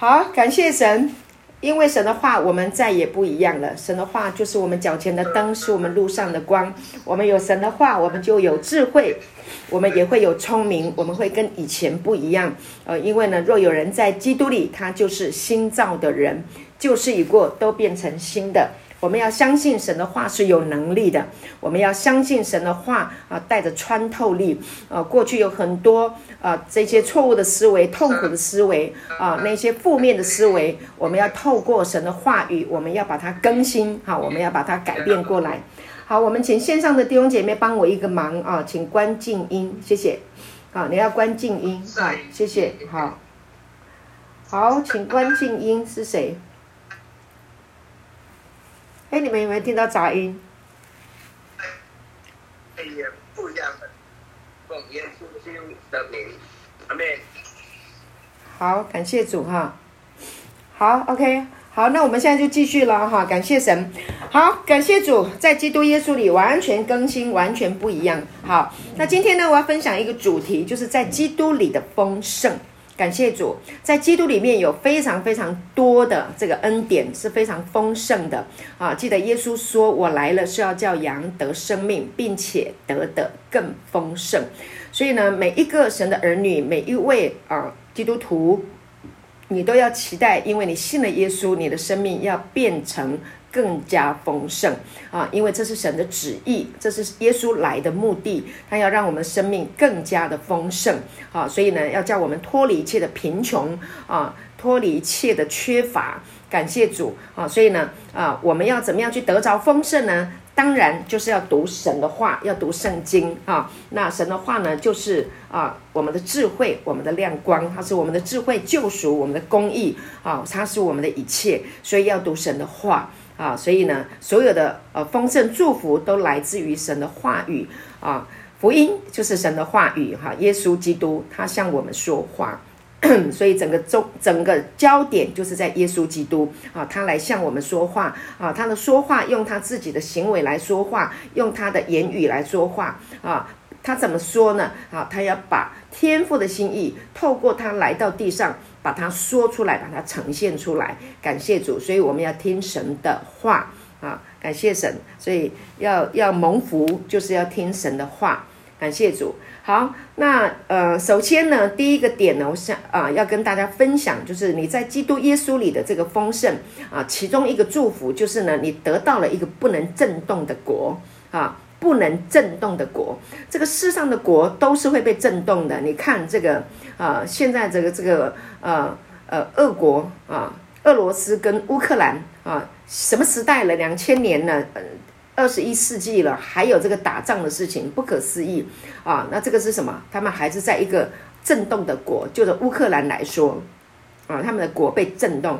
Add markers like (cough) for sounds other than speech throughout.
好，感谢神，因为神的话，我们再也不一样了。神的话就是我们脚前的灯，是我们路上的光。我们有神的话，我们就有智慧，我们也会有聪明，我们会跟以前不一样。呃，因为呢，若有人在基督里，他就是新造的人，旧事已过，都变成新的。我们要相信神的话是有能力的，我们要相信神的话啊，带着穿透力。啊，过去有很多啊这些错误的思维、痛苦的思维啊，那些负面的思维，我们要透过神的话语，我们要把它更新，好，我们要把它改变过来。好，我们请线上的弟兄姐妹帮我一个忙啊，请关静音，谢谢。好，你要关静音，好，谢谢。好，好，请关静音是谁？哎，你们有没有听到杂音？哎呀，不一样的，奉耶稣基督的名，阿门。好，感谢主哈。好，OK，好，那我们现在就继续了哈。感谢神，好，感谢主，在基督耶稣里完全更新，完全不一样。好，那今天呢，我要分享一个主题，就是在基督里的丰盛。感谢主，在基督里面有非常非常多的这个恩典，是非常丰盛的啊！记得耶稣说：“我来了是要叫羊得生命，并且得的更丰盛。”所以呢，每一个神的儿女，每一位啊基督徒，你都要期待，因为你信了耶稣，你的生命要变成。更加丰盛啊！因为这是神的旨意，这是耶稣来的目的，他要让我们生命更加的丰盛啊！所以呢，要叫我们脱离一切的贫穷啊，脱离一切的缺乏。感谢主啊！所以呢，啊，我们要怎么样去得着丰盛呢？当然就是要读神的话，要读圣经啊。那神的话呢，就是啊，我们的智慧，我们的亮光，它是我们的智慧救赎，我们的公义啊，它是我们的一切。所以要读神的话。啊，所以呢，所有的呃丰盛祝福都来自于神的话语啊，福音就是神的话语哈、耶稣基督他向我们说话，(clears throat) 所以整个中整个焦点就是在耶稣基督啊，他来向我们说话啊，他的说话用他自己的行为来说话，用他的言语来说话啊，他怎么说呢？啊，他要把天父的心意透过他来到地上。把它说出来，把它呈现出来。感谢主，所以我们要听神的话啊！感谢神，所以要要蒙福，就是要听神的话。感谢主。好，那呃，首先呢，第一个点呢，我想啊，要跟大家分享，就是你在基督耶稣里的这个丰盛啊，其中一个祝福就是呢，你得到了一个不能震动的国啊。不能震动的国，这个世上的国都是会被震动的。你看这个啊、呃，现在这个这个呃呃，俄国啊，俄罗斯跟乌克兰啊，什么时代了？两千年了，二十一世纪了，还有这个打仗的事情，不可思议啊！那这个是什么？他们还是在一个震动的国，就是乌克兰来说啊，他们的国被震动。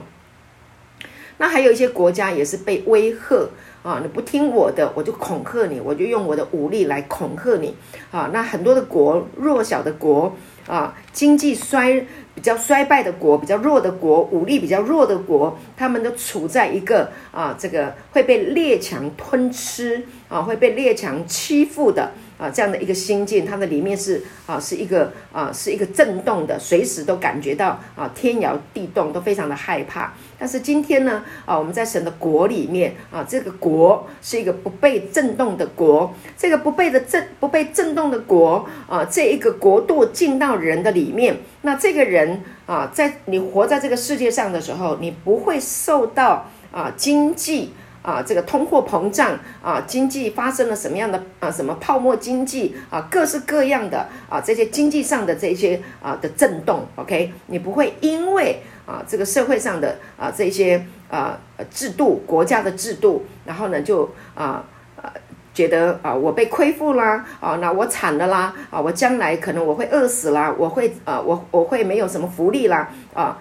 那还有一些国家也是被威吓。啊！你不听我的，我就恐吓你，我就用我的武力来恐吓你。啊，那很多的国，弱小的国，啊，经济衰比较衰败的国，比较弱的国，武力比较弱的国，他们都处在一个啊，这个会被列强吞吃，啊，会被列强欺负的。啊，这样的一个心境，它的里面是啊，是一个啊，是一个震动的，随时都感觉到啊，天摇地动，都非常的害怕。但是今天呢，啊，我们在神的国里面啊，这个国是一个不被震动的国，这个不被的震不被震动的国啊，这一个国度进到人的里面，那这个人啊，在你活在这个世界上的时候，你不会受到啊经济。啊，这个通货膨胀啊，经济发生了什么样的啊？什么泡沫经济啊？各式各样的啊，这些经济上的这些啊的震动，OK，你不会因为啊这个社会上的啊这些啊制度、国家的制度，然后呢就啊啊觉得啊我被亏负啦啊，那我惨了啦啊，我将来可能我会饿死啦，我会啊我我会没有什么福利啦啊。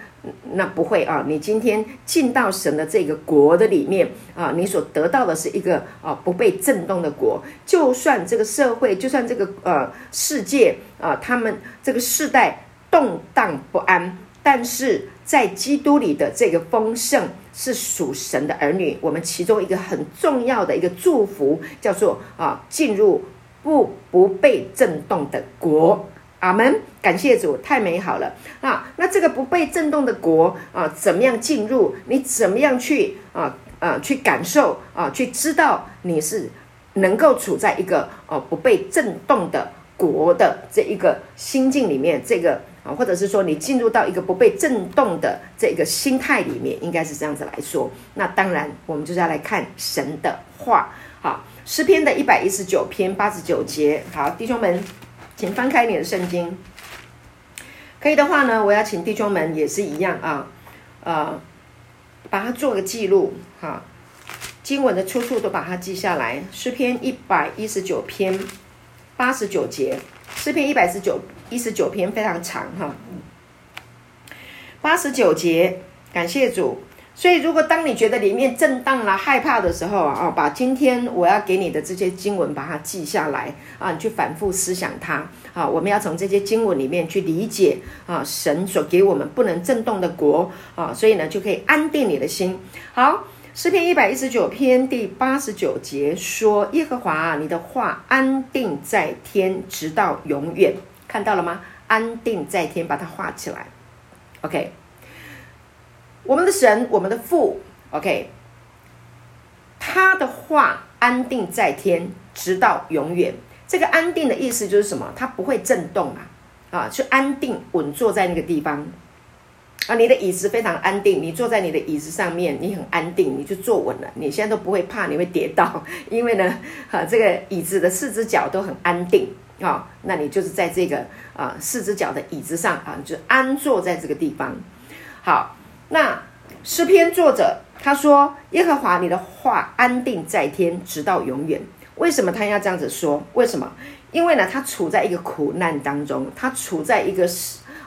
那不会啊！你今天进到神的这个国的里面啊，你所得到的是一个啊不被震动的国。就算这个社会，就算这个呃世界啊，他们这个世代动荡不安，但是在基督里的这个丰盛是属神的儿女。我们其中一个很重要的一个祝福，叫做啊进入不不被震动的国。阿门，感谢主，太美好了啊！那这个不被震动的国啊，怎么样进入？你怎么样去啊啊去感受啊？去知道你是能够处在一个哦、啊、不被震动的国的这一个心境里面，这个啊，或者是说你进入到一个不被震动的这个心态里面，应该是这样子来说。那当然，我们就是要来看神的话。好，诗篇的一百一十九篇八十九节。好，弟兄们。请翻开你的圣经，可以的话呢，我要请弟兄们也是一样啊，呃，把它做个记录哈，经文的出处都把它记下来。诗篇一百一十九篇八十九节，诗篇一百一十九一十九篇非常长哈，八十九节，感谢主。所以，如果当你觉得里面震荡了、害怕的时候啊，啊，把今天我要给你的这些经文把它记下来啊，你去反复思想它啊。我们要从这些经文里面去理解啊，神所给我们不能震动的国啊，所以呢，就可以安定你的心。好，诗篇一百一十九篇第八十九节说：“耶和华，你的话安定在天，直到永远。”看到了吗？安定在天，把它画起来。OK。我们的神，我们的父，OK，他的话安定在天，直到永远。这个安定的意思就是什么？它不会震动啊，啊，去安定稳坐在那个地方啊。你的椅子非常安定，你坐在你的椅子上面，你很安定，你就坐稳了。你现在都不会怕你会跌倒，(laughs) 因为呢，啊，这个椅子的四只脚都很安定啊。那你就是在这个啊四只脚的椅子上啊，就安坐在这个地方。好。那诗篇作者他说：“耶和华，你的话安定在天，直到永远。”为什么他要这样子说？为什么？因为呢，他处在一个苦难当中，他处在一个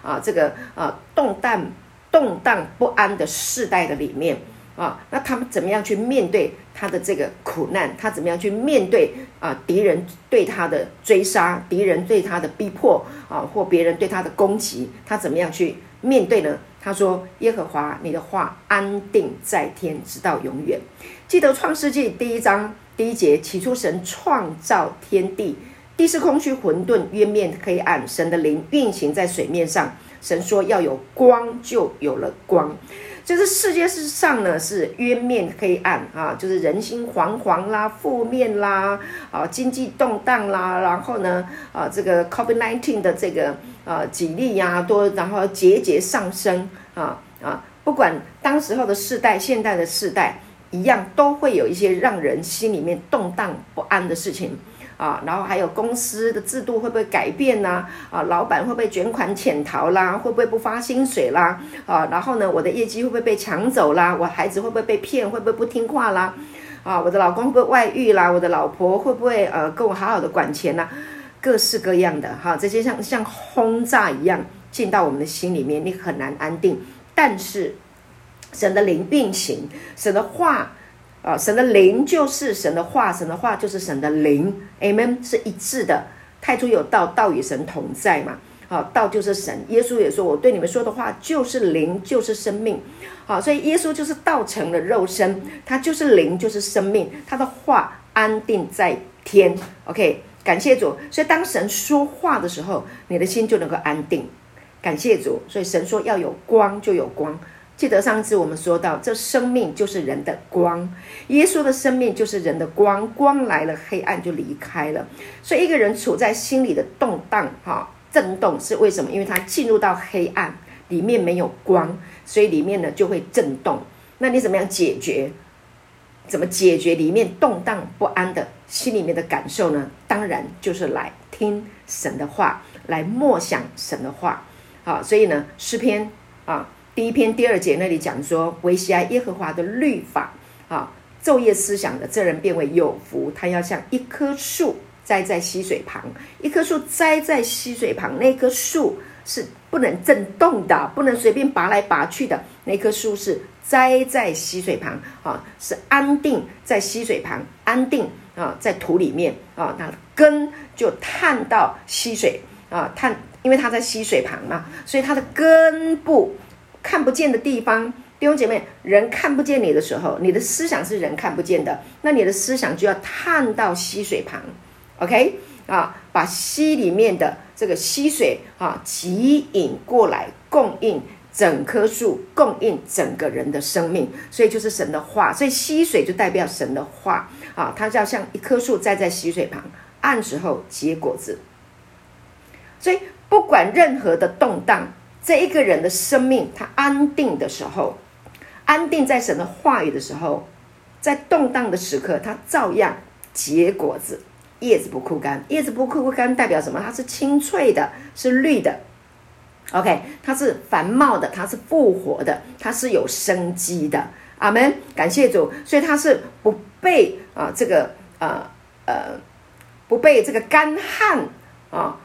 啊这个啊动荡动荡不安的世代的里面啊。那他们怎么样去面对他的这个苦难？他怎么样去面对啊敌人对他的追杀，敌人对他的逼迫啊，或别人对他的攻击？他怎么样去面对呢？他说：“耶和华，你的话安定在天，直到永远。”记得创世纪第一章第一节，起初神创造天地，地是空虚混沌，渊面黑暗，神的灵运行在水面上。神说要有光，就有了光。就是世界之上呢，是渊面黑暗啊，就是人心惶惶啦，负面啦，啊，经济动荡啦，然后呢，啊，这个 COVID-19 的这个。啊，几例呀多，然后节节上升啊啊！不管当时候的世代、现代的世代一样，都会有一些让人心里面动荡不安的事情啊。然后还有公司的制度会不会改变呢？啊，老板会不会卷款潜逃啦？会不会不发薪水啦？啊，然后呢，我的业绩会不会被抢走啦？我孩子会不会被骗？会不会不听话啦？啊，我的老公会不会外遇啦？我的老婆会不会呃跟我好好的管钱呢？各式各样的哈，这些像像轰炸一样进到我们的心里面，你很难安定。但是神的灵并行，神的话啊，神的灵就是神的话，神的话就是神的灵，Amen 是一致的。太初有道，道与神同在嘛，好，道就是神。耶稣也说，我对你们说的话就是灵，就是生命。好，所以耶稣就是道成了肉身，他就是灵，就是生命。他的话安定在天，OK。感谢主，所以当神说话的时候，你的心就能够安定。感谢主，所以神说要有光就有光。记得上次我们说到，这生命就是人的光，耶稣的生命就是人的光，光来了，黑暗就离开了。所以一个人处在心里的动荡、哈震动，是为什么？因为他进入到黑暗里面没有光，所以里面呢就会震动。那你怎么样解决？怎么解决里面动荡不安的心里面的感受呢？当然就是来听神的话，来默想神的话。好，所以呢，诗篇啊，第一篇第二节那里讲说，惟喜爱耶和华的律法啊，昼夜思想的这人变为有福。他要像一棵树栽在溪水旁，一棵树栽在溪水旁，那棵树是不能震动的，不能随便拔来拔去的，那棵树是。栽在溪水旁啊，是安定在溪水旁，安定啊，在土里面啊，它的根就探到溪水啊，探，因为它在溪水旁嘛，所以它的根部看不见的地方，弟兄姐妹，人看不见你的时候，你的思想是人看不见的，那你的思想就要探到溪水旁，OK 啊，把溪里面的这个溪水啊，汲引过来，供应整棵树，供应整个人的生命。所以就是神的话，所以溪水就代表神的话啊，它就像一棵树栽在溪水旁，按时候结果子。所以不管任何的动荡，这一个人的生命他安定的时候，安定在神的话语的时候，在动荡的时刻，他照样结果子。叶子不枯干，叶子不枯干代表什么？它是青翠的，是绿的。OK，它是繁茂的，它是复活的，它是有生机的。阿门，感谢主。所以它是不被啊这个呃呃不被这个干旱啊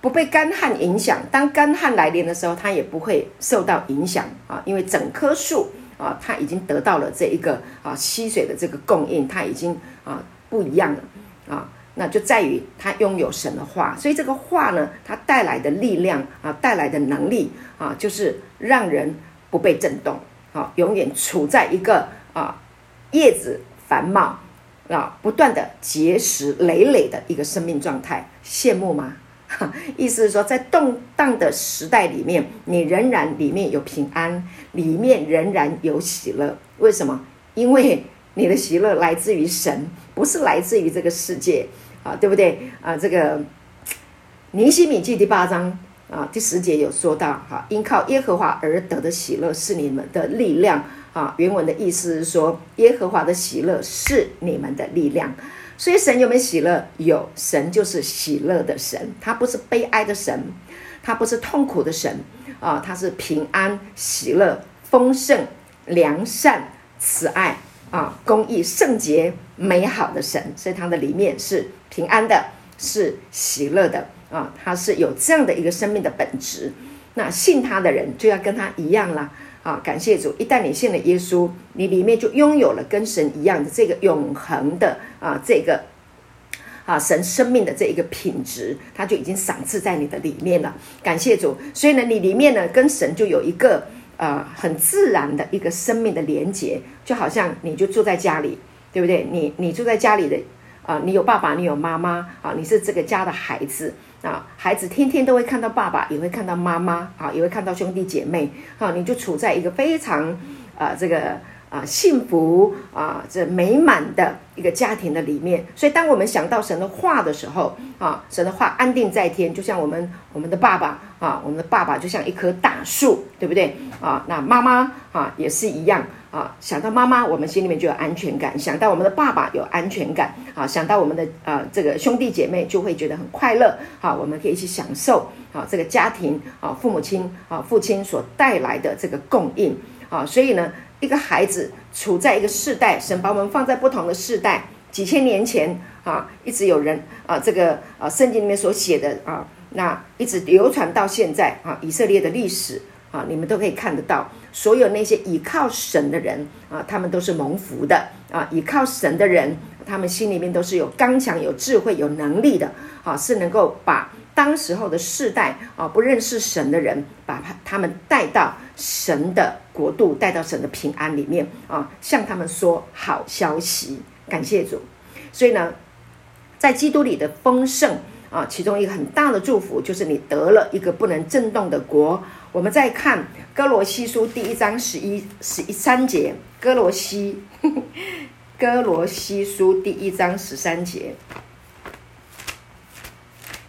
不被干旱影响。当干旱来临的时候，它也不会受到影响啊，因为整棵树啊，它已经得到了这一个啊溪水的这个供应，它已经啊不一样了啊。那就在于他拥有神的话，所以这个话呢，它带来的力量啊，带来的能力啊，就是让人不被震动啊，永远处在一个啊叶子繁茂啊，不断的结实累累的一个生命状态。羡慕吗？(laughs) 意思是说，在动荡的时代里面，你仍然里面有平安，里面仍然有喜乐。为什么？因为你的喜乐来自于神，不是来自于这个世界。啊，对不对啊？这个尼希米记第八章啊第十节有说到，哈、啊，因靠耶和华而得的喜乐是你们的力量啊。原文的意思是说，耶和华的喜乐是你们的力量。所以神有没有喜乐？有，神就是喜乐的神，他不是悲哀的神，他不是痛苦的神啊，他是平安、喜乐、丰盛、良善、慈爱啊、公义、圣洁、美好的神。所以他的里面是。平安的，是喜乐的啊，他是有这样的一个生命的本质。那信他的人就要跟他一样啦啊！感谢主，一旦你信了耶稣，你里面就拥有了跟神一样的这个永恒的啊，这个啊神生命的这一个品质，他就已经赏赐在你的里面了。感谢主，所以呢，你里面呢跟神就有一个啊很自然的一个生命的连结，就好像你就住在家里，对不对？你你住在家里的。啊，你有爸爸，你有妈妈啊，你是这个家的孩子啊，孩子天天都会看到爸爸，也会看到妈妈啊，也会看到兄弟姐妹啊，你就处在一个非常啊这个啊幸福啊这美满的一个家庭的里面。所以，当我们想到神的话的时候啊，神的话安定在天，就像我们我们的爸爸啊，我们的爸爸就像一棵大树，对不对啊？那妈妈啊也是一样。啊，想到妈妈，我们心里面就有安全感；想到我们的爸爸有安全感，啊，想到我们的呃这个兄弟姐妹就会觉得很快乐。啊，我们可以一起享受啊这个家庭啊父母亲啊父亲所带来的这个供应啊。所以呢，一个孩子处在一个世代，神把我们放在不同的世代，几千年前啊，一直有人啊这个啊圣经里面所写的啊，那一直流传到现在啊，以色列的历史啊，你们都可以看得到。所有那些倚靠神的人啊，他们都是蒙福的啊！倚靠神的人，他们心里面都是有刚强、有智慧、有能力的啊，是能够把当时候的世代啊不认识神的人，把他们带到神的国度，带到神的平安里面啊，向他们说好消息，感谢主。所以呢，在基督里的丰盛啊，其中一个很大的祝福就是你得了一个不能震动的国。我们再看哥罗西书第一章十一、十一三节，哥罗西，哥罗西书第一章十三节，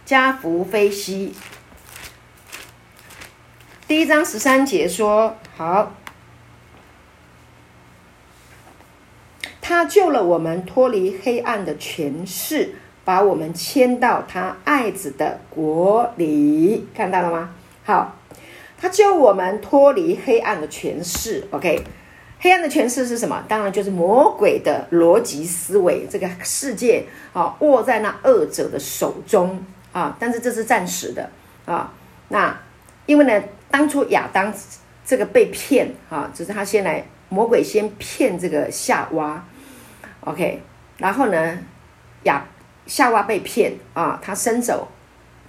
加福非西，第一章十三节说：好，他救了我们脱离黑暗的权势，把我们迁到他爱子的国里，看到了吗？好。他救我们脱离黑暗的权势，OK？黑暗的权势是什么？当然就是魔鬼的逻辑思维，这个世界啊，握在那恶者的手中啊。但是这是暂时的啊。那因为呢，当初亚当这个被骗啊，只是他先来，魔鬼先骗这个夏娃，OK？然后呢，亚夏娃被骗啊，他伸手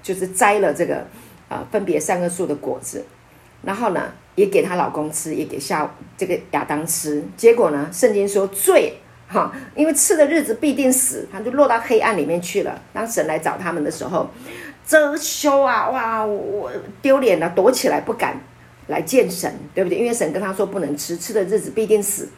就是摘了这个啊，分别三个树的果子。然后呢，也给她老公吃，也给夏这个亚当吃。结果呢，圣经说罪哈，因为吃的日子必定死，他就落到黑暗里面去了。当神来找他们的时候，遮羞啊，哇，我丢脸了，躲起来不敢来见神，对不对？因为神跟他说不能吃，吃的日子必定死。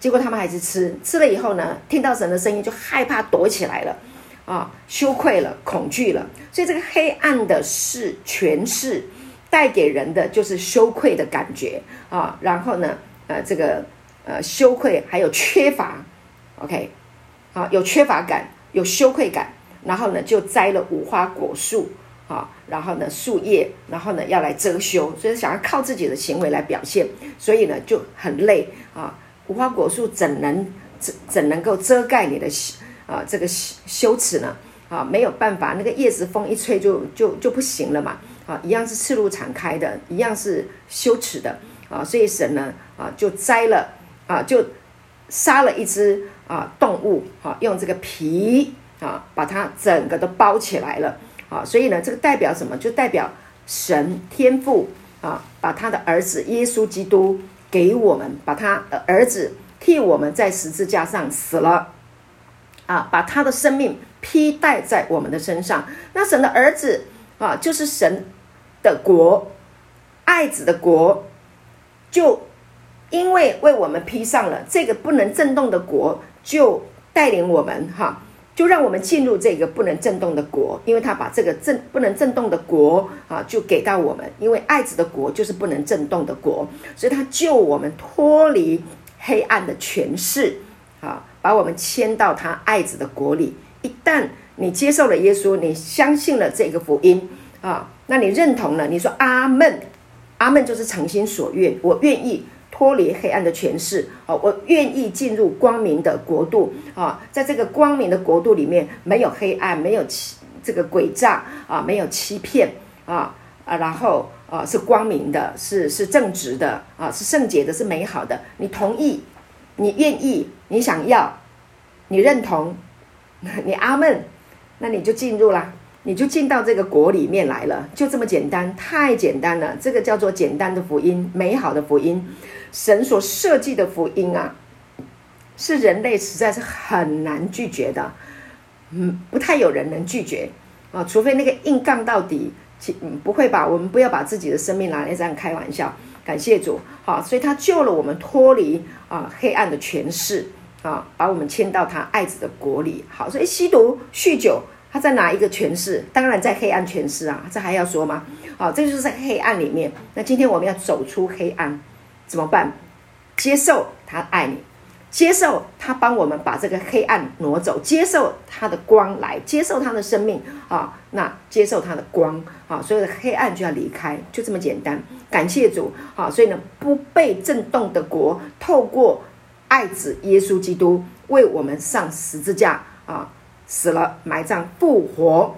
结果他们还是吃，吃了以后呢，听到神的声音就害怕，躲起来了，啊，羞愧了，恐惧了。所以这个黑暗的事权势带给人的就是羞愧的感觉啊，然后呢，呃，这个呃羞愧还有缺乏，OK，啊，有缺乏感，有羞愧感，然后呢就摘了无花果树啊，然后呢树叶，然后呢要来遮羞，所以想要靠自己的行为来表现，所以呢就很累啊。无花果树怎能怎怎能够遮盖你的啊这个羞羞耻呢？啊，没有办法，那个叶子风一吹就就就不行了嘛。啊，一样是赤露敞开的，一样是羞耻的啊。所以神呢啊就摘了啊，就杀了一只啊动物啊，用这个皮啊把它整个都包起来了啊。所以呢，这个代表什么？就代表神天父啊，把他的儿子耶稣基督。给我们把他的儿子替我们在十字架上死了，啊，把他的生命披戴在我们的身上。那神的儿子啊，就是神的国，爱子的国，就因为为我们披上了这个不能震动的国，就带领我们哈。就让我们进入这个不能震动的国，因为他把这个震不能震动的国啊，就给到我们。因为爱子的国就是不能震动的国，所以他救我们脱离黑暗的权势啊，把我们迁到他爱子的国里。一旦你接受了耶稣，你相信了这个福音啊，那你认同了，你说阿门，阿门就是诚心所愿，我愿意。脱离黑暗的权势啊！我愿意进入光明的国度啊！在这个光明的国度里面，没有黑暗，没有欺这个诡诈啊，没有欺骗啊啊！然后啊，是光明的，是是正直的啊，是圣洁的，是美好的。你同意？你愿意？你想要？你认同？(laughs) 你阿门？那你就进入啦。你就进到这个国里面来了，就这么简单，太简单了。这个叫做简单的福音，美好的福音，神所设计的福音啊，是人类实在是很难拒绝的，嗯，不太有人能拒绝啊，除非那个硬杠到底，嗯，不会吧？我们不要把自己的生命拿来这样开玩笑。感谢主，好，所以他救了我们脱离啊黑暗的权势啊，把我们迁到他爱子的国里。好，所以吸毒、酗酒。他在哪一个权势？当然在黑暗权势啊，这还要说吗？好，这就是在黑暗里面。那今天我们要走出黑暗，怎么办？接受他爱你，接受他帮我们把这个黑暗挪走，接受他的光来，接受他的生命啊，那接受他的光啊，所有的黑暗就要离开，就这么简单。感谢主，好，所以呢，不被震动的国，透过爱子耶稣基督为我们上十字架啊。死了，埋葬，复活，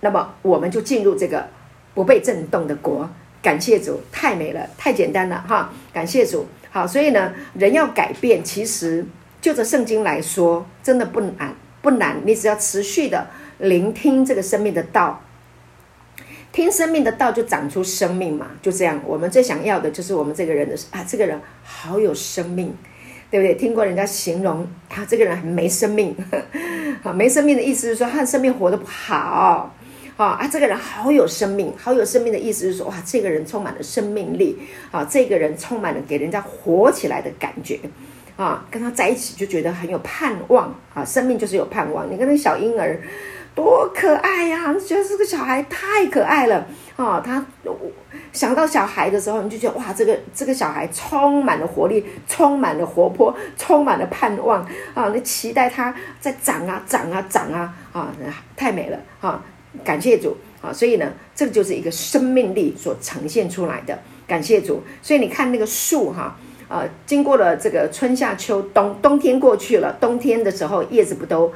那么我们就进入这个不被震动的国。感谢主，太美了，太简单了哈！感谢主，好，所以呢，人要改变，其实就着圣经来说，真的不难，不难。你只要持续的聆听这个生命的道，听生命的道，就长出生命嘛，就这样。我们最想要的就是我们这个人的啊，这个人好有生命。对不对？听过人家形容他这个人很没生命，(laughs) 啊，没生命的意思是说他生命活得不好，啊，这个人好有生命，好有生命的意思是说，哇，这个人充满了生命力，啊，这个人充满了给人家活起来的感觉，啊，跟他在一起就觉得很有盼望，啊，生命就是有盼望。你看那小婴儿多可爱呀，啊，觉得这个小孩太可爱了，啊，他。想到小孩的时候，你就觉得哇，这个这个小孩充满了活力，充满了活泼，充满了盼望啊！你期待他在长啊长啊长啊啊！太美了啊！感谢主啊！所以呢，这个就是一个生命力所呈现出来的。感谢主！所以你看那个树哈，呃，经过了这个春夏秋冬，冬天过去了，冬天的时候叶子不都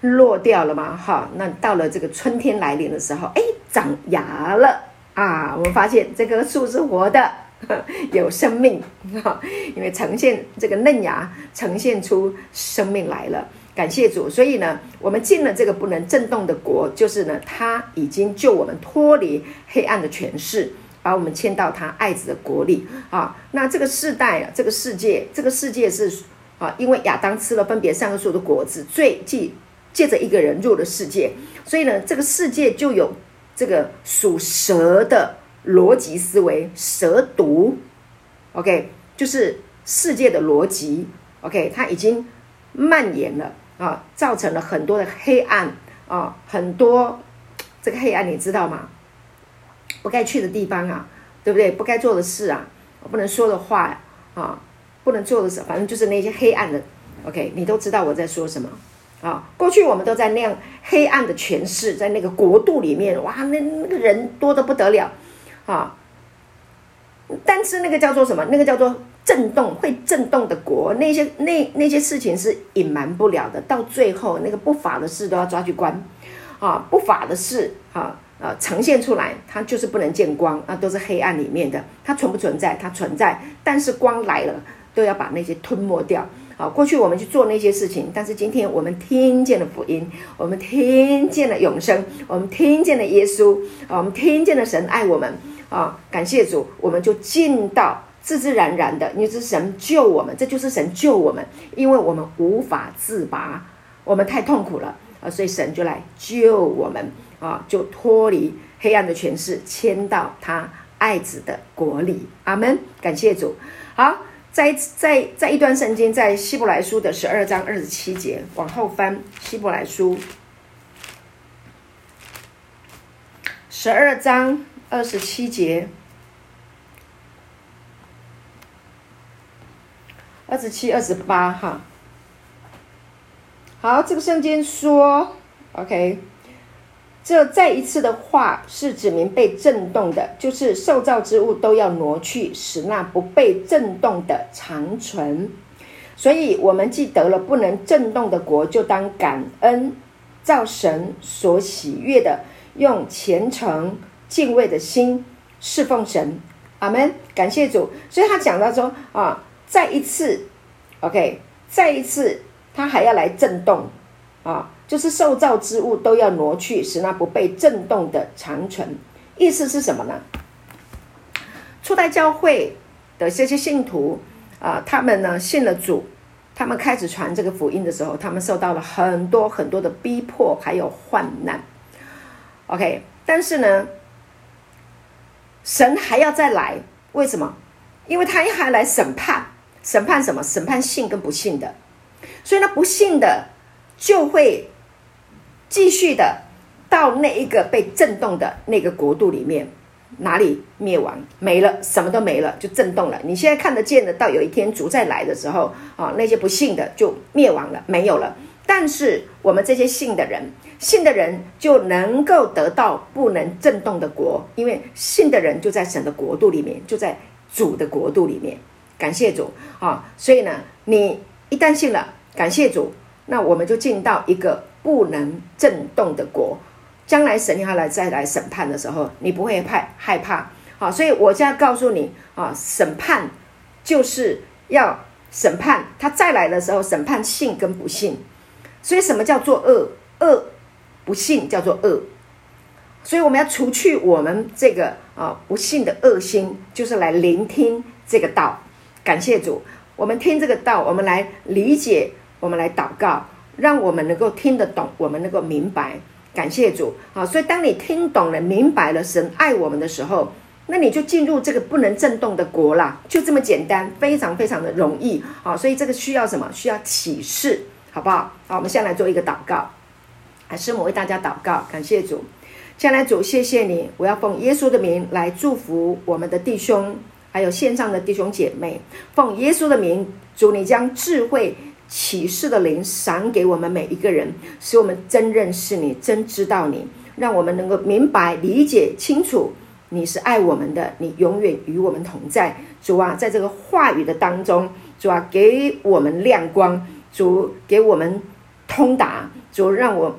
落掉了吗？哈，那到了这个春天来临的时候，哎，长芽了。啊，我们发现这棵树是活的，(laughs) 有生命啊，因为呈现这个嫩芽，呈现出生命来了。感谢主，所以呢，我们进了这个不能震动的国，就是呢，他已经救我们脱离黑暗的权势，把我们迁到他爱子的国里啊。那这个世代啊，这个世界，这个世界是啊，因为亚当吃了分别善恶树的果子，罪既借着一个人入了世界，所以呢，这个世界就有。这个属蛇的逻辑思维，蛇毒，OK，就是世界的逻辑，OK，它已经蔓延了啊，造成了很多的黑暗啊，很多这个黑暗你知道吗？不该去的地方啊，对不对？不该做的事啊，不能说的话啊，不能做的事，反正就是那些黑暗的，OK，你都知道我在说什么。啊，过去我们都在那样黑暗的权势，在那个国度里面，哇，那那个人多的不得了，啊！但是那个叫做什么？那个叫做震动，会震动的国，那些那那些事情是隐瞒不了的。到最后，那个不法的事都要抓去关，啊，不法的事，啊，呃，呈现出来，它就是不能见光，啊，都是黑暗里面的。它存不存在？它存在，但是光来了，都要把那些吞没掉。好，过去我们去做那些事情，但是今天我们听见了福音，我们听见了永生，我们听见了耶稣，啊，我们听见了神爱我们，啊，感谢主，我们就进到自自然然的，因为是神救我们，这就是神救我们，因为我们无法自拔，我们太痛苦了啊，所以神就来救我们啊，就脱离黑暗的权势，迁到他爱子的国里，阿门，感谢主，好。在在在一段圣经，在希伯来书的十二章二十七节，往后翻，希伯来书十二章二十七节，二十七、二十八，哈，好，这个圣经说，OK。这再一次的话是指明被震动的，就是受造之物都要挪去，使那不被震动的长存。所以，我们既得了不能震动的国，就当感恩，照神所喜悦的，用虔诚敬畏的心侍奉神。阿门，感谢主。所以他讲到说啊，再一次，OK，再一次，他还要来震动啊。就是受造之物都要挪去，使那不被震动的长存。意思是什么呢？初代教会的这些信徒啊、他们呢信了主，他们开始传这个福音的时候，他们受到了很多很多的逼迫，还有患难。OK，但是呢，神还要再来，为什么？因为他还来审判，审判什么？审判信跟不信的。所以呢，不信的就会。继续的到那一个被震动的那个国度里面，哪里灭亡没了，什么都没了，就震动了。你现在看得见的，到有一天主再来的时候啊，那些不信的就灭亡了，没有了。但是我们这些信的人，信的人就能够得到不能震动的国，因为信的人就在神的国度里面，就在主的国度里面。感谢主啊！所以呢，你一旦信了，感谢主，那我们就进到一个。不能震动的国，将来神要来再来审判的时候，你不会害害怕。好，所以我现在告诉你啊，审判就是要审判他再来的时候，审判信跟不信。所以什么叫做恶？恶不信叫做恶。所以我们要除去我们这个啊不信的恶心，就是来聆听这个道。感谢主，我们听这个道，我们来理解，我们来祷告。让我们能够听得懂，我们能够明白，感谢主啊！所以当你听懂了、明白了神爱我们的时候，那你就进入这个不能震动的国了，就这么简单，非常非常的容易啊！所以这个需要什么？需要启示，好不好？好，我们先来做一个祷告，还是我为大家祷告，感谢主，将来主，谢谢你，我要奉耶稣的名来祝福我们的弟兄，还有线上的弟兄姐妹，奉耶稣的名，主你将智慧。启示的灵赏给我们每一个人，使我们真认识你，真知道你，让我们能够明白、理解清楚，你是爱我们的，你永远与我们同在。主啊，在这个话语的当中，主啊，给我们亮光，主给我们通达，主让我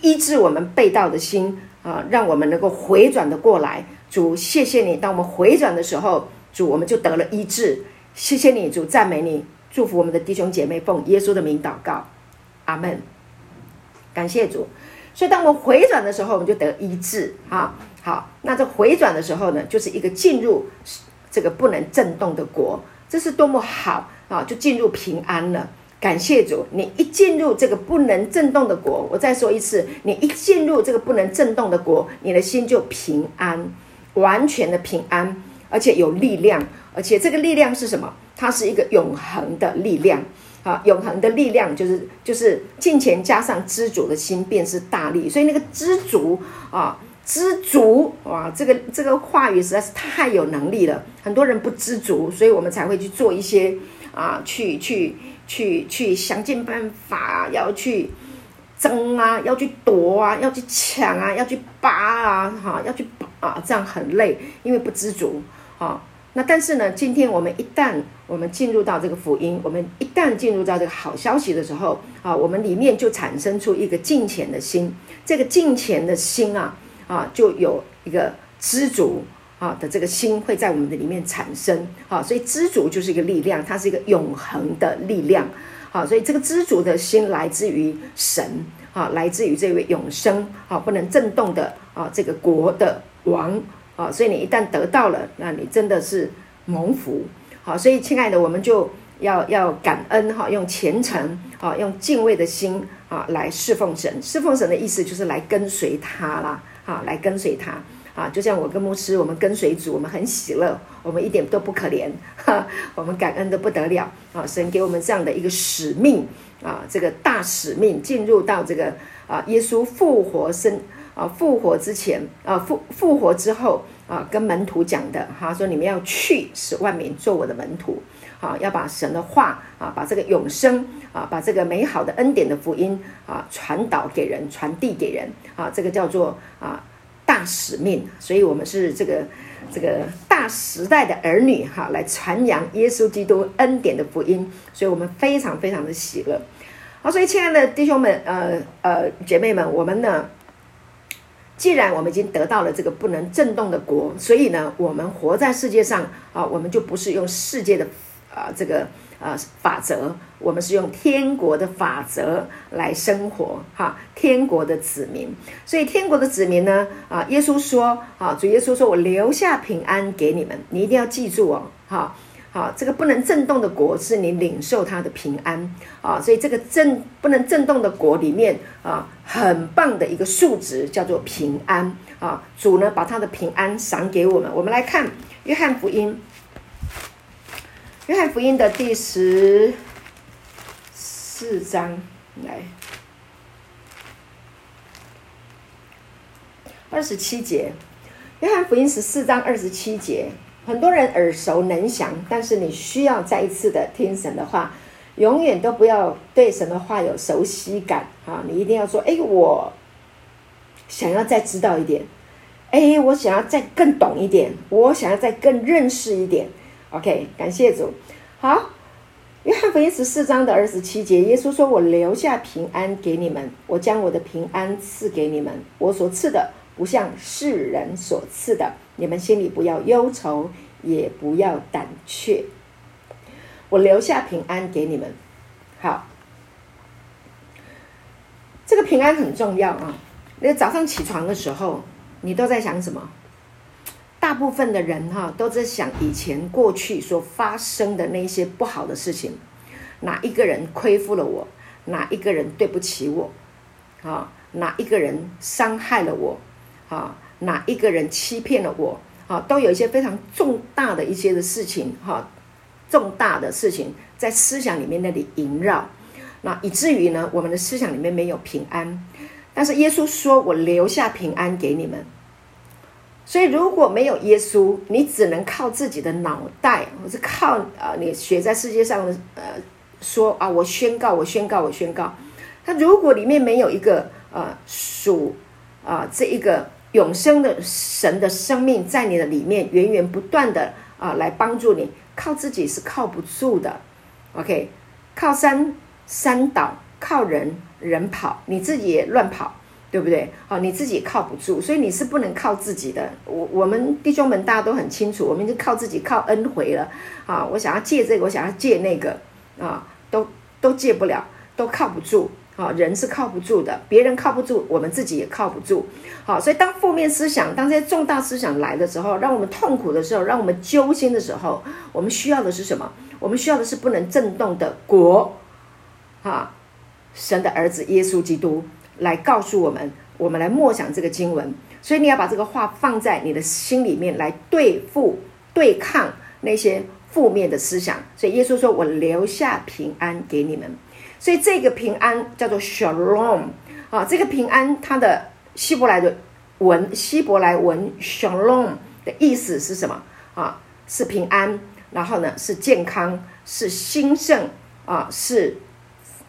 医治我们背道的心啊，让我们能够回转的过来。主，谢谢你，当我们回转的时候，主我们就得了医治。谢谢你，主赞美你。祝福我们的弟兄姐妹，奉耶稣的名祷告，阿门。感谢主。所以，当我们回转的时候，我们就得医治啊。好，那这回转的时候呢，就是一个进入这个不能震动的国，这是多么好啊！就进入平安了。感谢主，你一进入这个不能震动的国，我再说一次，你一进入这个不能震动的国，你的心就平安，完全的平安，而且有力量，而且这个力量是什么？它是一个永恒的力量啊！永恒的力量就是就是金钱加上知足的心，便是大力。所以那个知足啊，知足哇，这个这个话语实在是太有能力了。很多人不知足，所以我们才会去做一些啊，去去。去去想尽办法，要去争啊，要去夺啊，要去抢啊，要去扒啊，哈，要去啊，这样很累，因为不知足啊。那但是呢，今天我们一旦我们进入到这个福音，我们一旦进入到这个好消息的时候啊，我们里面就产生出一个敬虔的心，这个敬虔的心啊啊，就有一个知足。啊的这个心会在我们的里面产生，啊，所以知足就是一个力量，它是一个永恒的力量，啊，所以这个知足的心来自于神，啊，来自于这位永生，啊，不能震动的啊，这个国的王，啊，所以你一旦得到了，那你真的是蒙福，好，所以亲爱的，我们就要要感恩哈，用虔诚啊，用敬畏的心啊来侍奉神，侍奉神的意思就是来跟随他啦，啊，来跟随他。啊，就像我跟牧师，我们跟随主，我们很喜乐，我们一点都不可怜，哈，我们感恩的不得了啊！神给我们这样的一个使命啊，这个大使命，进入到这个啊，耶稣复活生啊，复活之前啊，复复活之后啊，跟门徒讲的哈，说你们要去，使万民做我的门徒，啊，要把神的话啊，把这个永生啊，把这个美好的恩典的福音啊，传导给人，传递给人啊，这个叫做啊。大使命，所以我们是这个这个大时代的儿女哈，来传扬耶稣基督恩典的福音，所以我们非常非常的喜乐。好，所以亲爱的弟兄们，呃呃姐妹们，我们呢，既然我们已经得到了这个不能震动的国，所以呢，我们活在世界上啊，我们就不是用世界的啊这个。啊，法则，我们是用天国的法则来生活，哈，天国的子民。所以天国的子民呢，啊，耶稣说，啊，主耶稣说，我留下平安给你们，你一定要记住哦，哈，好，这个不能震动的国是你领受他的平安，啊，所以这个震不能震动的国里面，啊，很棒的一个数值叫做平安，啊，主呢把他的平安赏给我们。我们来看约翰福音。约翰福音的第十四章，来二十七节。约翰福音十四章二十七节，很多人耳熟能详，但是你需要再一次的听神的话，永远都不要对神的话有熟悉感啊！你一定要说：“哎，我想要再知道一点，哎，我想要再更懂一点，我想要再更认识一点。” OK，感谢主。好，约翰福音十四章的二十七节，耶稣说：“我留下平安给你们，我将我的平安赐给你们。我所赐的不像世人所赐的，你们心里不要忧愁，也不要胆怯。我留下平安给你们。”好，这个平安很重要啊。那早上起床的时候，你都在想什么？大部分的人哈都在想以前过去所发生的那些不好的事情，哪一个人亏负了我，哪一个人对不起我，啊，哪一个人伤害了我，啊，哪一个人欺骗了我，啊，都有一些非常重大的一些的事情哈，重大的事情在思想里面那里萦绕，那以至于呢，我们的思想里面没有平安，但是耶稣说，我留下平安给你们。所以，如果没有耶稣，你只能靠自己的脑袋，或是靠啊，你学在世界上的呃，说啊，我宣告，我宣告，我宣告。他如果里面没有一个呃属啊这一个永生的神的生命在你的里面，源源不断的啊来帮助你，靠自己是靠不住的。OK，靠山山倒，靠人人跑，你自己也乱跑。对不对？好，你自己也靠不住，所以你是不能靠自己的。我我们弟兄们大家都很清楚，我们就靠自己，靠恩回了。啊，我想要借这个，我想要借那个，啊，都都借不了，都靠不住。啊，人是靠不住的，别人靠不住，我们自己也靠不住。好，所以当负面思想，当这些重大思想来的时候，让我们痛苦的时候，让我们揪心的时候，我们需要的是什么？我们需要的是不能震动的国。哈，神的儿子耶稣基督来告诉我们，我们来默想这个经文。所以你要把这个话放在你的心里面，来对付、对抗那些负面的思想。所以耶稣说：“我留下平安给你们。”所以这个平安叫做 Shalom 啊，这个平安它的希伯来的文，希伯来文 Shalom 的意思是什么啊？是平安，然后呢是健康，是兴盛啊，是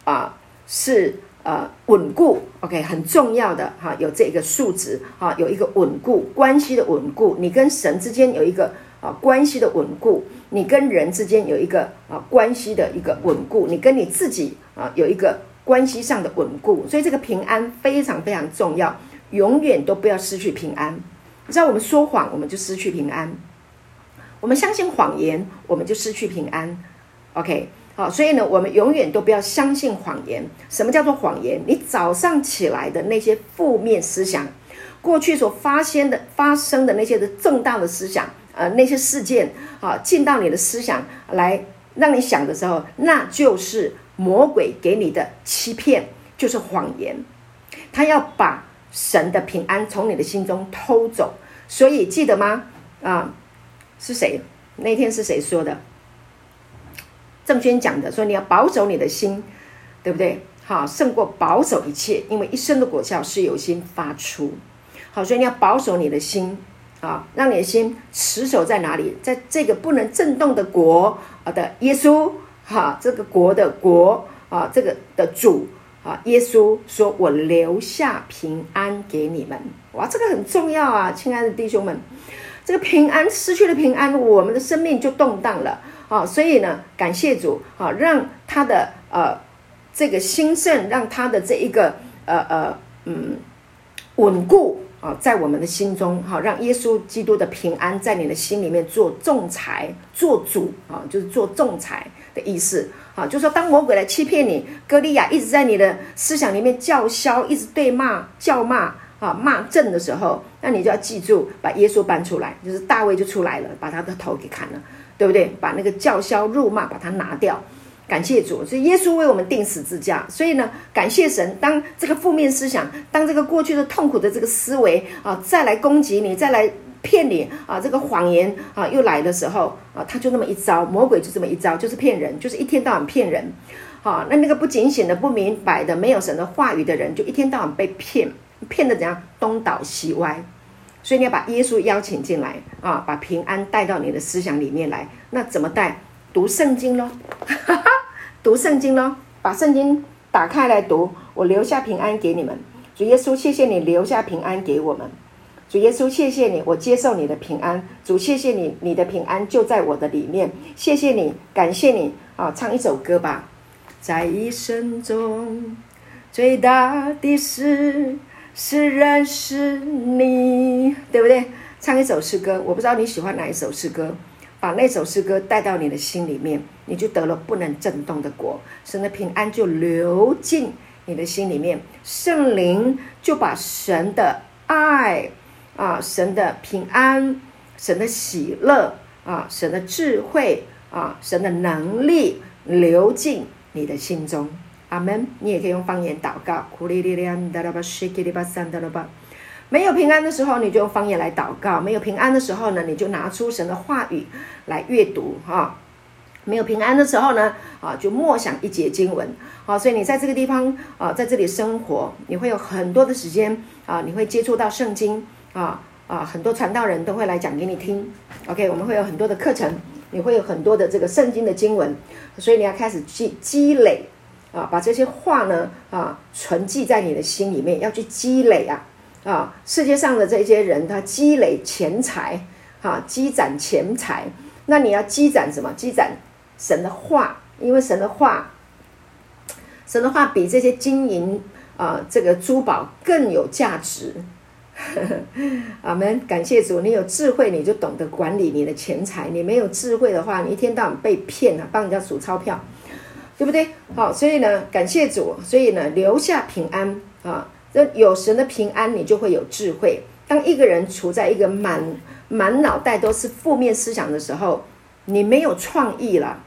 啊是呃稳固。OK，很重要的哈、有这个数值啊，有一个稳固关系的稳固，你跟神之间有一个啊关系的稳固。你跟人之间有一个啊关系的一个稳固，你跟你自己啊有一个关系上的稳固，所以这个平安非常非常重要，永远都不要失去平安。你知道我们说谎，我们就失去平安；我们相信谎言，我们就失去平安。OK，好，所以呢，我们永远都不要相信谎言。什么叫做谎言？你早上起来的那些负面思想，过去所发现的发生的那些的重大的思想。呃，那些事件啊，进到你的思想来，让你想的时候，那就是魔鬼给你的欺骗，就是谎言。他要把神的平安从你的心中偷走。所以记得吗？啊，是谁？那天是谁说的？郑轩讲的，说你要保守你的心，对不对？好，胜过保守一切，因为一生的果效是由心发出。好，所以你要保守你的心。啊，让你的心持守在哪里？在这个不能震动的国啊的耶稣，哈，这个国的国啊，这个的主啊，耶稣说：“我留下平安给你们。”哇，这个很重要啊，亲爱的弟兄们，这个平安失去了平安，我们的生命就动荡了啊。所以呢，感谢主啊，让他的呃这个兴盛，让他的这一个呃呃嗯稳固。啊，在我们的心中，哈，让耶稣基督的平安在你的心里面做仲裁、做主啊，就是做仲裁的意思啊。就说，当魔鬼来欺骗你，歌利亚一直在你的思想里面叫嚣，一直对骂、叫骂啊、骂阵的时候，那你就要记住，把耶稣搬出来，就是大卫就出来了，把他的头给砍了，对不对？把那个叫嚣、辱骂，把它拿掉。感谢主，所以耶稣为我们钉十字架。所以呢，感谢神。当这个负面思想，当这个过去的痛苦的这个思维啊，再来攻击你，再来骗你啊，这个谎言啊又来的时候啊，他就那么一招，魔鬼就这么一招，就是骗人，就是一天到晚骗人。啊，那那个不警醒的、不明白的、没有神的话语的人，就一天到晚被骗，骗得怎样？东倒西歪。所以你要把耶稣邀请进来啊，把平安带到你的思想里面来。那怎么带？读圣经喽，(laughs) 读圣经喽，把圣经打开来读。我留下平安给你们，主耶稣，谢谢你留下平安给我们。主耶稣，谢谢你，我接受你的平安。主，谢谢你，你的平安就在我的里面。谢谢你，感谢你。啊，唱一首歌吧。在一生中最大的事是认识你，对不对？唱一首诗歌，我不知道你喜欢哪一首诗歌。把那首诗歌带到你的心里面，你就得了不能震动的果，神的平安就流进你的心里面，圣灵就把神的爱啊、神的平安、神的喜乐啊、神的智慧啊、神的能力流进你的心中。阿门。你也可以用方言祷告。没有平安的时候，你就用方言来祷告；没有平安的时候呢，你就拿出神的话语来阅读哈。没有平安的时候呢，啊，就默想一节经文。好，所以你在这个地方啊，在这里生活，你会有很多的时间啊，你会接触到圣经啊啊，很多传道人都会来讲给你听。OK，我们会有很多的课程，你会有很多的这个圣经的经文，所以你要开始去积累啊，把这些话呢啊存记在你的心里面，要去积累啊。啊，世界上的这些人，他积累钱财，啊，积攒钱财。那你要积攒什么？积攒神的话，因为神的话，神的话比这些金银啊，这个珠宝更有价值。(laughs) 阿门，感谢主，你有智慧，你就懂得管理你的钱财。你没有智慧的话，你一天到晚被骗啊，帮人家数钞票，对不对？好，所以呢，感谢主，所以呢，留下平安啊。这有神的平安，你就会有智慧。当一个人处在一个满满脑袋都是负面思想的时候，你没有创意了，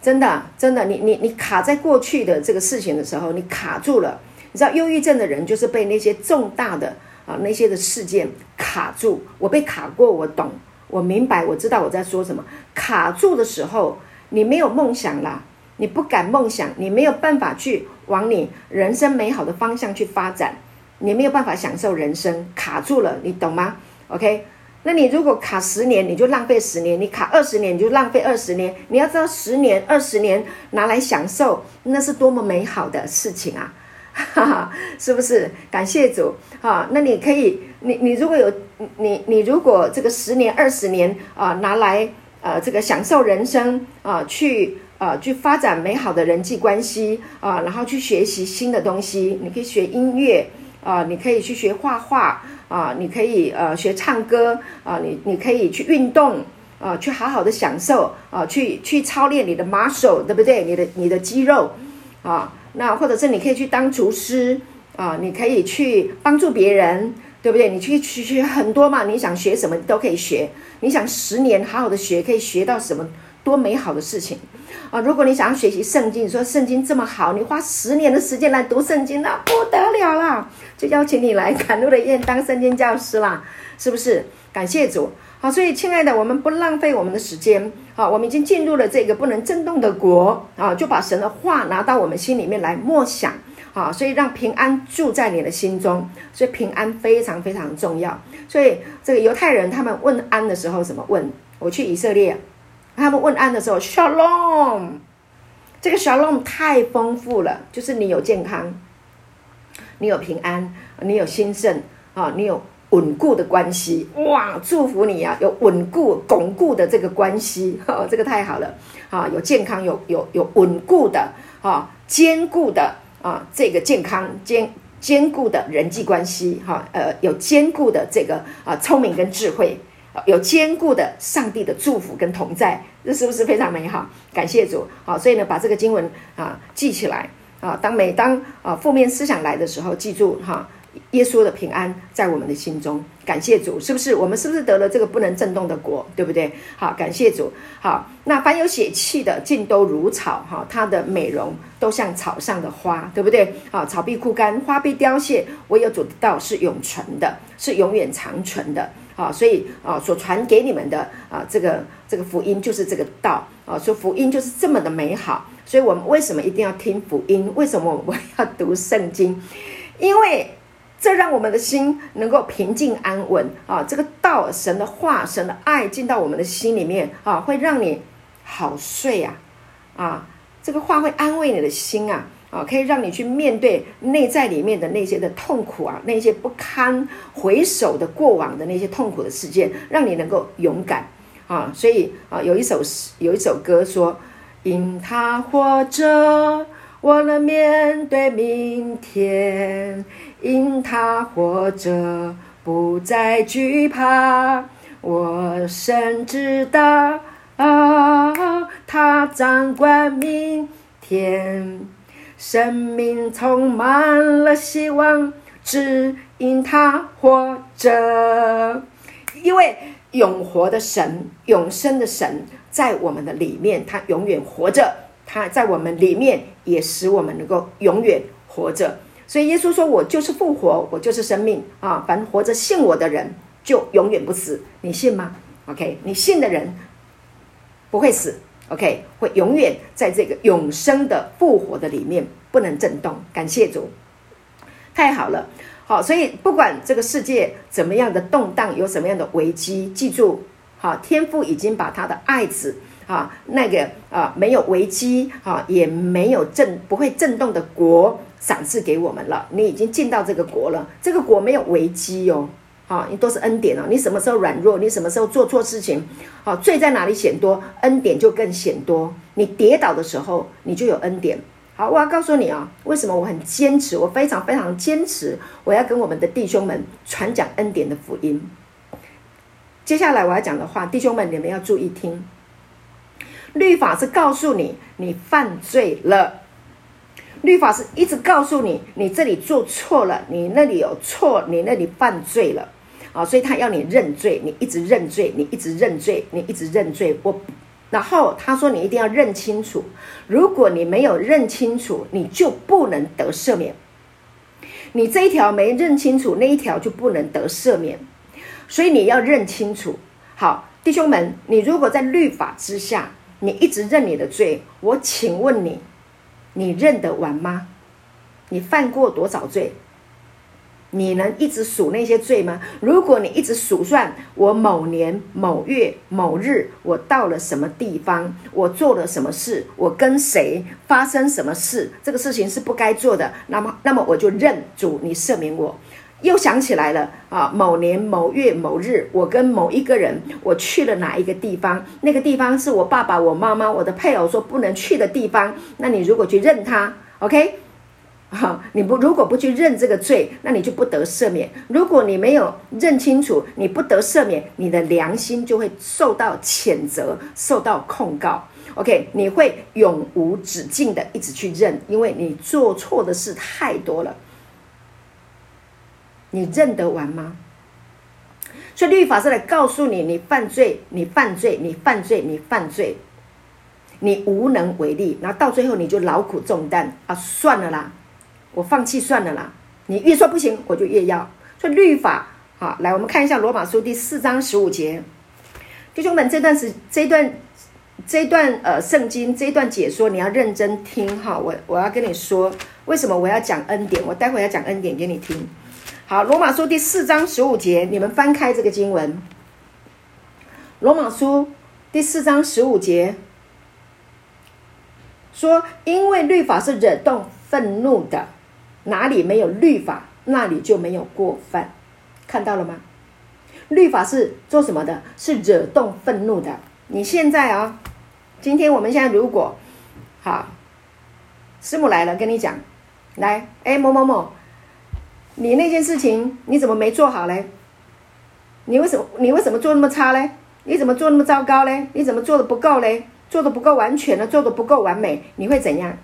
真的，真的，你你你卡在过去的这个事情的时候，你卡住了。你知道，忧郁症的人就是被那些重大的啊那些的事件卡住。我被卡过，我懂，我明白，我知道我在说什么。卡住的时候，你没有梦想了，你不敢梦想，你没有办法去往你人生美好的方向去发展，你没有办法享受人生，卡住了，你懂吗？OK。那你如果卡十年，你就浪费十年；你卡二十年，你就浪费二十年。你要知道，十年、二十年拿来享受，那是多么美好的事情啊！哈哈，是不是？感谢主啊！那你可以，你你如果有你你如果这个十年、二十年啊，拿来呃这个享受人生啊，去呃去发展美好的人际关系啊，然后去学习新的东西，你可以学音乐啊，你可以去学画画。啊，你可以呃学唱歌啊，你你可以去运动啊，去好好的享受啊，去去操练你的 muscle，对不对？你的你的肌肉啊，那或者是你可以去当厨师啊，你可以去帮助别人，对不对？你去去学很多嘛，你想学什么都可以学，你想十年好好的学，可以学到什么多美好的事情啊！如果你想要学习圣经，你说圣经这么好，你花十年的时间来读圣经，那不得了啦！就邀请你来 (laughs) 赶路的宴当圣经教师啦，是不是？感谢主，好，所以亲爱的，我们不浪费我们的时间，好，我们已经进入了这个不能震动的国啊，就把神的话拿到我们心里面来默想，好，所以让平安住在你的心中，所以平安非常非常重要。所以这个犹太人他们问安的时候，怎么问？我去以色列，他们问安的时候，Shalom，这个 Shalom 太丰富了，就是你有健康。你有平安，你有兴盛啊，你有稳固的关系哇！祝福你啊，有稳固、巩固的这个关系，哦，这个太好了啊！有健康，有有有稳固的啊，坚固的啊，这个健康坚坚固的人际关系哈，呃，有坚固的这个啊聪明跟智慧，有坚固的上帝的祝福跟同在，这是不是非常美好？感谢主，好，所以呢，把这个经文啊记起来。啊，当每当啊负面思想来的时候，记住哈，耶稣的平安在我们的心中。感谢主，是不是？我们是不是得了这个不能震动的国，对不对？好，感谢主。好，那凡有血气的，尽都如草哈，它的美容都像草上的花，对不对？好，草必枯干，花必凋谢，唯有主的道是永存的，是永远长存的。好，所以啊，所传给你们的啊，这个这个福音就是这个道啊，说福音就是这么的美好。所以我们为什么一定要听福音？为什么我们要读圣经？因为这让我们的心能够平静安稳啊。这个道，神的话，神的爱进到我们的心里面啊，会让你好睡啊啊！这个话会安慰你的心啊。啊，可以让你去面对内在里面的那些的痛苦啊，那些不堪回首的过往的那些痛苦的事件，让你能够勇敢啊。所以啊，有一首诗，有一首歌说：“因他活着，我能面对明天；因他活着，不再惧怕。我深知道，他掌管明天。”生命充满了希望，只因他活着。因为永活的神、永生的神在我们的里面，他永远活着。他在我们里面，也使我们能够永远活着。所以耶稣说：“我就是复活，我就是生命啊！凡活着信我的人，就永远不死。你信吗？OK，你信的人不会死。” OK，会永远在这个永生的复活的里面不能震动。感谢主，太好了。好，所以不管这个世界怎么样的动荡，有什么样的危机，记住，好，天父已经把他的爱子啊，那个啊没有危机啊，也没有震不会震动的国赏赐给我们了。你已经进到这个国了，这个国没有危机哦。好，你都是恩典哦。你什么时候软弱，你什么时候做错事情，好，罪在哪里显多，恩典就更显多。你跌倒的时候，你就有恩典。好，我要告诉你啊，为什么我很坚持，我非常非常坚持，我要跟我们的弟兄们传讲恩典的福音。接下来我要讲的话，弟兄们你们要注意听。律法是告诉你，你犯罪了。律法是一直告诉你，你这里做错了，你那里有错，你那里犯罪了。啊，所以他要你认罪，你一直认罪，你一直认罪，你一直认罪。我然后他说你一定要认清楚，如果你没有认清楚，你就不能得赦免。你这一条没认清楚，那一条就不能得赦免。所以你要认清楚。好，弟兄们，你如果在律法之下，你一直认你的罪，我请问你，你认得完吗？你犯过多少罪？你能一直数那些罪吗？如果你一直数算，我某年某月某日，我到了什么地方，我做了什么事，我跟谁发生什么事，这个事情是不该做的，那么，那么我就认主，你赦免我。又想起来了啊，某年某月某日，我跟某一个人，我去了哪一个地方？那个地方是我爸爸、我妈妈、我的配偶说不能去的地方。那你如果去认他，OK？好，你不如果不去认这个罪，那你就不得赦免。如果你没有认清楚，你不得赦免，你的良心就会受到谴责，受到控告。OK，你会永无止境的一直去认，因为你做错的事太多了。你认得完吗？所以律法是来告诉你，你犯罪，你犯罪，你犯罪，你犯罪，你无能为力。然后到最后，你就劳苦重担啊，算了啦。我放弃算了啦，你越说不行，我就越要。所以律法，好，来，我们看一下罗马书第四章十五节，弟兄们，这段是这段这段呃圣经这段解说，你要认真听哈。我我要跟你说，为什么我要讲恩典？我待会要讲恩典给你听。好，罗马书第四章十五节，你们翻开这个经文。罗马书第四章十五节说，因为律法是惹动愤怒的。哪里没有律法，那里就没有过犯，看到了吗？律法是做什么的？是惹动愤怒的。你现在啊、今天我们现在如果好，师母来了，跟你讲，来，哎，某某某，你那件事情你怎么没做好嘞？你为什么你为什么做那么差嘞？你怎么做那么糟糕嘞？你怎么做的不够嘞？做的不够完全呢，做的不够完美，你会怎样？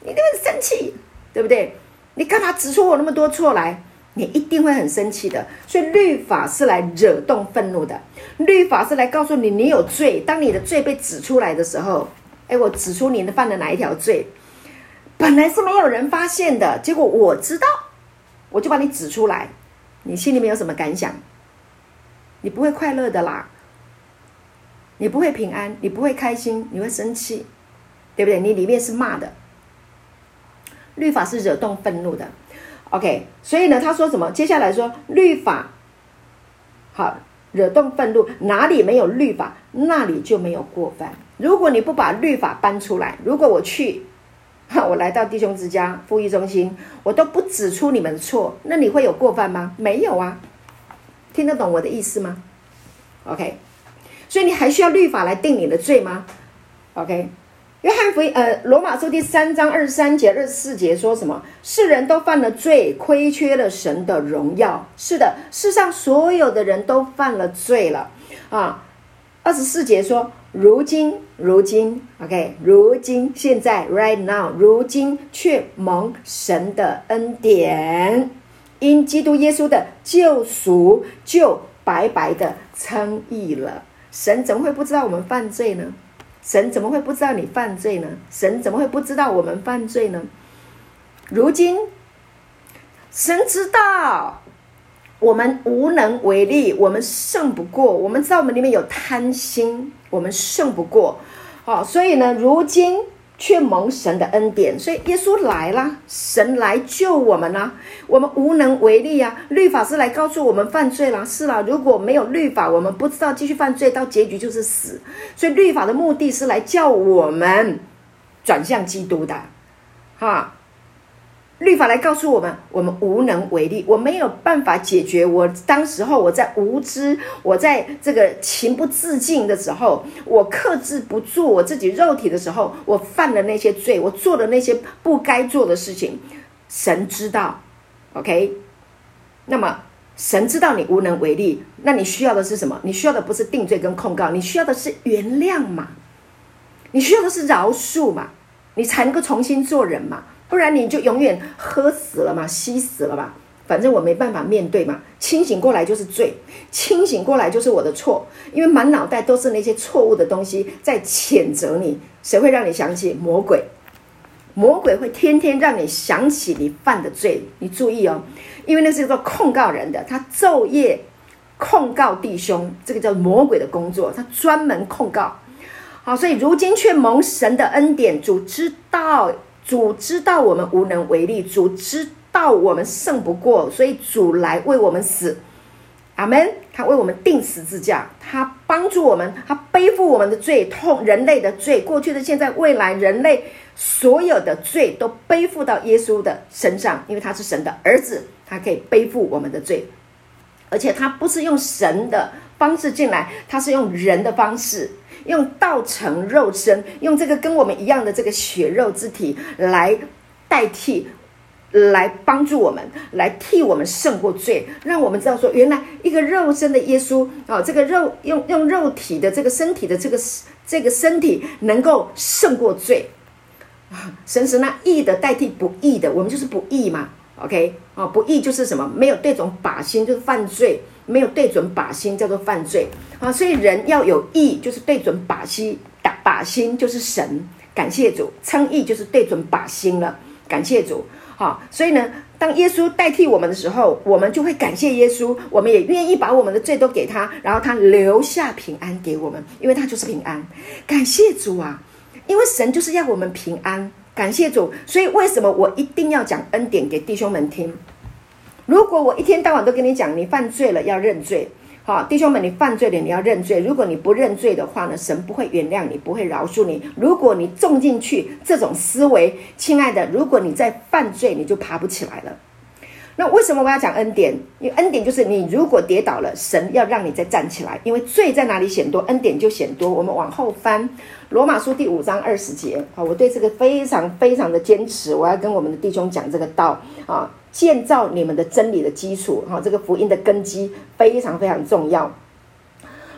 你就会生气。对不对？你干嘛指出我那么多错来？你一定会很生气的。所以律法是来惹动愤怒的，律法是来告诉你你有罪。当你的罪被指出来的时候，哎，我指出你犯了哪一条罪？本来是没有人发现的，结果我知道，我就把你指出来。你心里面有什么感想？你不会快乐的啦，你不会平安，你不会开心，你会生气，对不对？你里面是骂的。律法是惹动愤怒的，OK，所以呢，他说什么？接下来说律法，好，惹动愤怒，哪里没有律法，那里就没有过犯。如果你不把律法搬出来，如果我去，哈 (laughs) 我来到弟兄之家、富裕中心，我都不指出你们的错，那你会有过犯吗？没有啊，听得懂我的意思吗？OK，所以你还需要律法来定你的罪吗？OK。约翰福音，呃，罗马书第三章二十三节、二十四节说什么？世人都犯了罪，亏缺了神的荣耀。是的，世上所有的人都犯了罪了啊。二十四节说，如今，如今，OK，如今，现在，right now，如今却蒙神的恩典，因基督耶稣的救赎，就白白的称义了。神怎么会不知道我们犯罪呢？神怎么会不知道你犯罪呢？神怎么会不知道我们犯罪呢？如今，神知道我们无能为力，我们胜不过。我们知道我们里面有贪心，我们胜不过。好，所以呢，如今。却蒙神的恩典，所以耶稣来了，神来救我们了，我们无能为力啊！律法是来告诉我们犯罪了，是了，如果没有律法，我们不知道继续犯罪，到结局就是死。所以律法的目的是来叫我们转向基督的，哈。律法来告诉我们，我们无能为力，我没有办法解决。我当时候我在无知，我在这个情不自禁的时候，我克制不住我自己肉体的时候，我犯了那些罪，我做了那些不该做的事情。神知道，OK？那么神知道你无能为力，那你需要的是什么？你需要的不是定罪跟控告，你需要的是原谅嘛？你需要的是饶恕嘛？你才能够重新做人嘛？不然你就永远喝死了嘛，吸死了嘛，反正我没办法面对嘛。清醒过来就是罪，清醒过来就是我的错，因为满脑袋都是那些错误的东西在谴责你。谁会让你想起魔鬼？魔鬼会天天让你想起你犯的罪。你注意哦，因为那是一个控告人的，他昼夜控告弟兄，这个叫魔鬼的工作，他专门控告。好，所以如今却蒙神的恩典，主知道，主知道我们无能为力，主知道我们胜不过，所以主来为我们死。阿门。他为我们钉十字架，他帮助我们，他背负我们的罪痛，人类的罪，过去的、现在、未来，人类所有的罪都背负到耶稣的身上，因为他是神的儿子，他可以背负我们的罪，而且他不是用神的方式进来，他是用人的方式，用道成肉身，用这个跟我们一样的这个血肉之体来代替。来帮助我们，来替我们胜过罪，让我们知道说，原来一个肉身的耶稣啊，这个肉用用肉体的这个身体的这个这个身体能够胜过罪啊！神是那义的代替不义的，我们就是不义嘛。OK 啊，不义就是什么？没有对准靶心就是犯罪，没有对准靶心叫做犯罪啊！所以人要有义，就是对准靶心，打靶心就是神。感谢主，称义就是对准靶心了。感谢主。好，所以呢，当耶稣代替我们的时候，我们就会感谢耶稣，我们也愿意把我们的罪都给他，然后他留下平安给我们，因为他就是平安。感谢主啊，因为神就是要我们平安。感谢主，所以为什么我一定要讲恩典给弟兄们听？如果我一天到晚都跟你讲，你犯罪了要认罪。好，弟兄们，你犯罪了，你要认罪。如果你不认罪的话呢，神不会原谅你，不会饶恕你。如果你种进去这种思维，亲爱的，如果你在犯罪，你就爬不起来了。那为什么我要讲恩典？因为恩典就是你如果跌倒了，神要让你再站起来。因为罪在哪里显多，恩典就显多。我们往后翻罗马书第五章二十节。啊，我对这个非常非常的坚持，我要跟我们的弟兄讲这个道啊。建造你们的真理的基础，哈，这个福音的根基非常非常重要。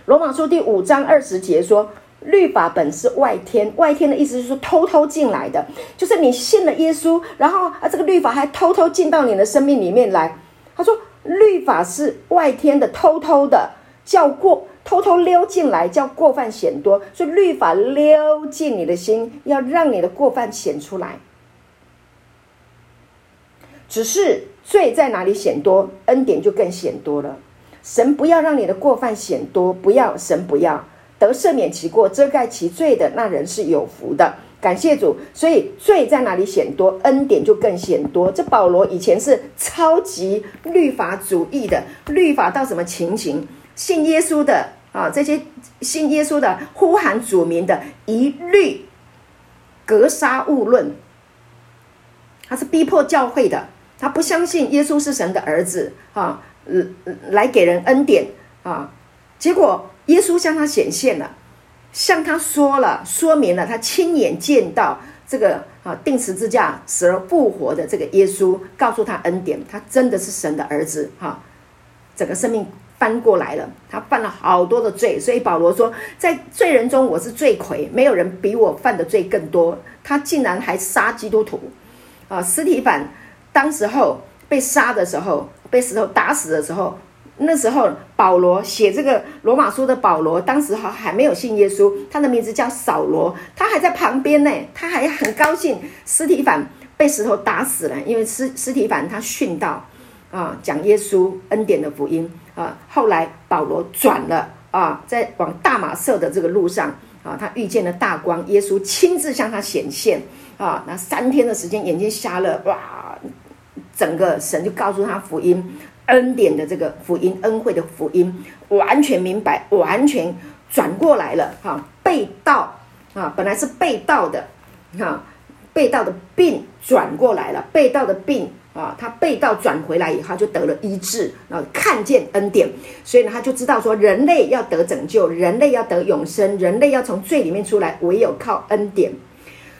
罗马书第五章二十节说：“律法本是外天，外天的意思就是说偷偷进来的，就是你信了耶稣，然后啊，这个律法还偷偷进到你的生命里面来。”他说：“律法是外天的，偷偷的叫过，偷偷溜进来，叫过犯显多。所以律法溜进你的心，要让你的过犯显出来。”只是罪在哪里显多，恩典就更显多了。神不要让你的过犯显多，不要，神不要得赦免其过、遮盖其罪的那人是有福的。感谢主，所以罪在哪里显多，恩典就更显多。这保罗以前是超级律法主义的，律法到什么情形？信耶稣的啊，这些信耶稣的呼喊主名的，一律格杀勿论。他是逼迫教会的。他不相信耶稣是神的儿子，啊，来给人恩典啊，结果耶稣向他显现了，向他说了，说明了，他亲眼见到这个啊，钉十字架死而复活的这个耶稣，告诉他恩典，他真的是神的儿子，哈，整个生命翻过来了，他犯了好多的罪，所以保罗说，在罪人中我是罪魁，没有人比我犯的罪更多，他竟然还杀基督徒，啊，司提反。当时候被杀的时候，被石头打死的时候，那时候保罗写这个罗马书的保罗，当时还还没有信耶稣，他的名字叫扫罗，他还在旁边呢，他还很高兴，斯提反被石头打死了，因为斯斯提反他殉道啊，讲耶稣恩典的福音啊，后来保罗转了啊，在往大马色的这个路上啊，他遇见了大光，耶稣亲自向他显现啊，那三天的时间眼睛瞎了，哇！整个神就告诉他福音恩典的这个福音恩惠的福音，完全明白，完全转过来了哈，被盗啊，本来是被盗的哈，被盗的病转过来了，被盗的病啊，他被盗转回来以后就得了医治，然后看见恩典，所以呢，他就知道说人类要得拯救，人类要得永生，人类要从罪里面出来，唯有靠恩典。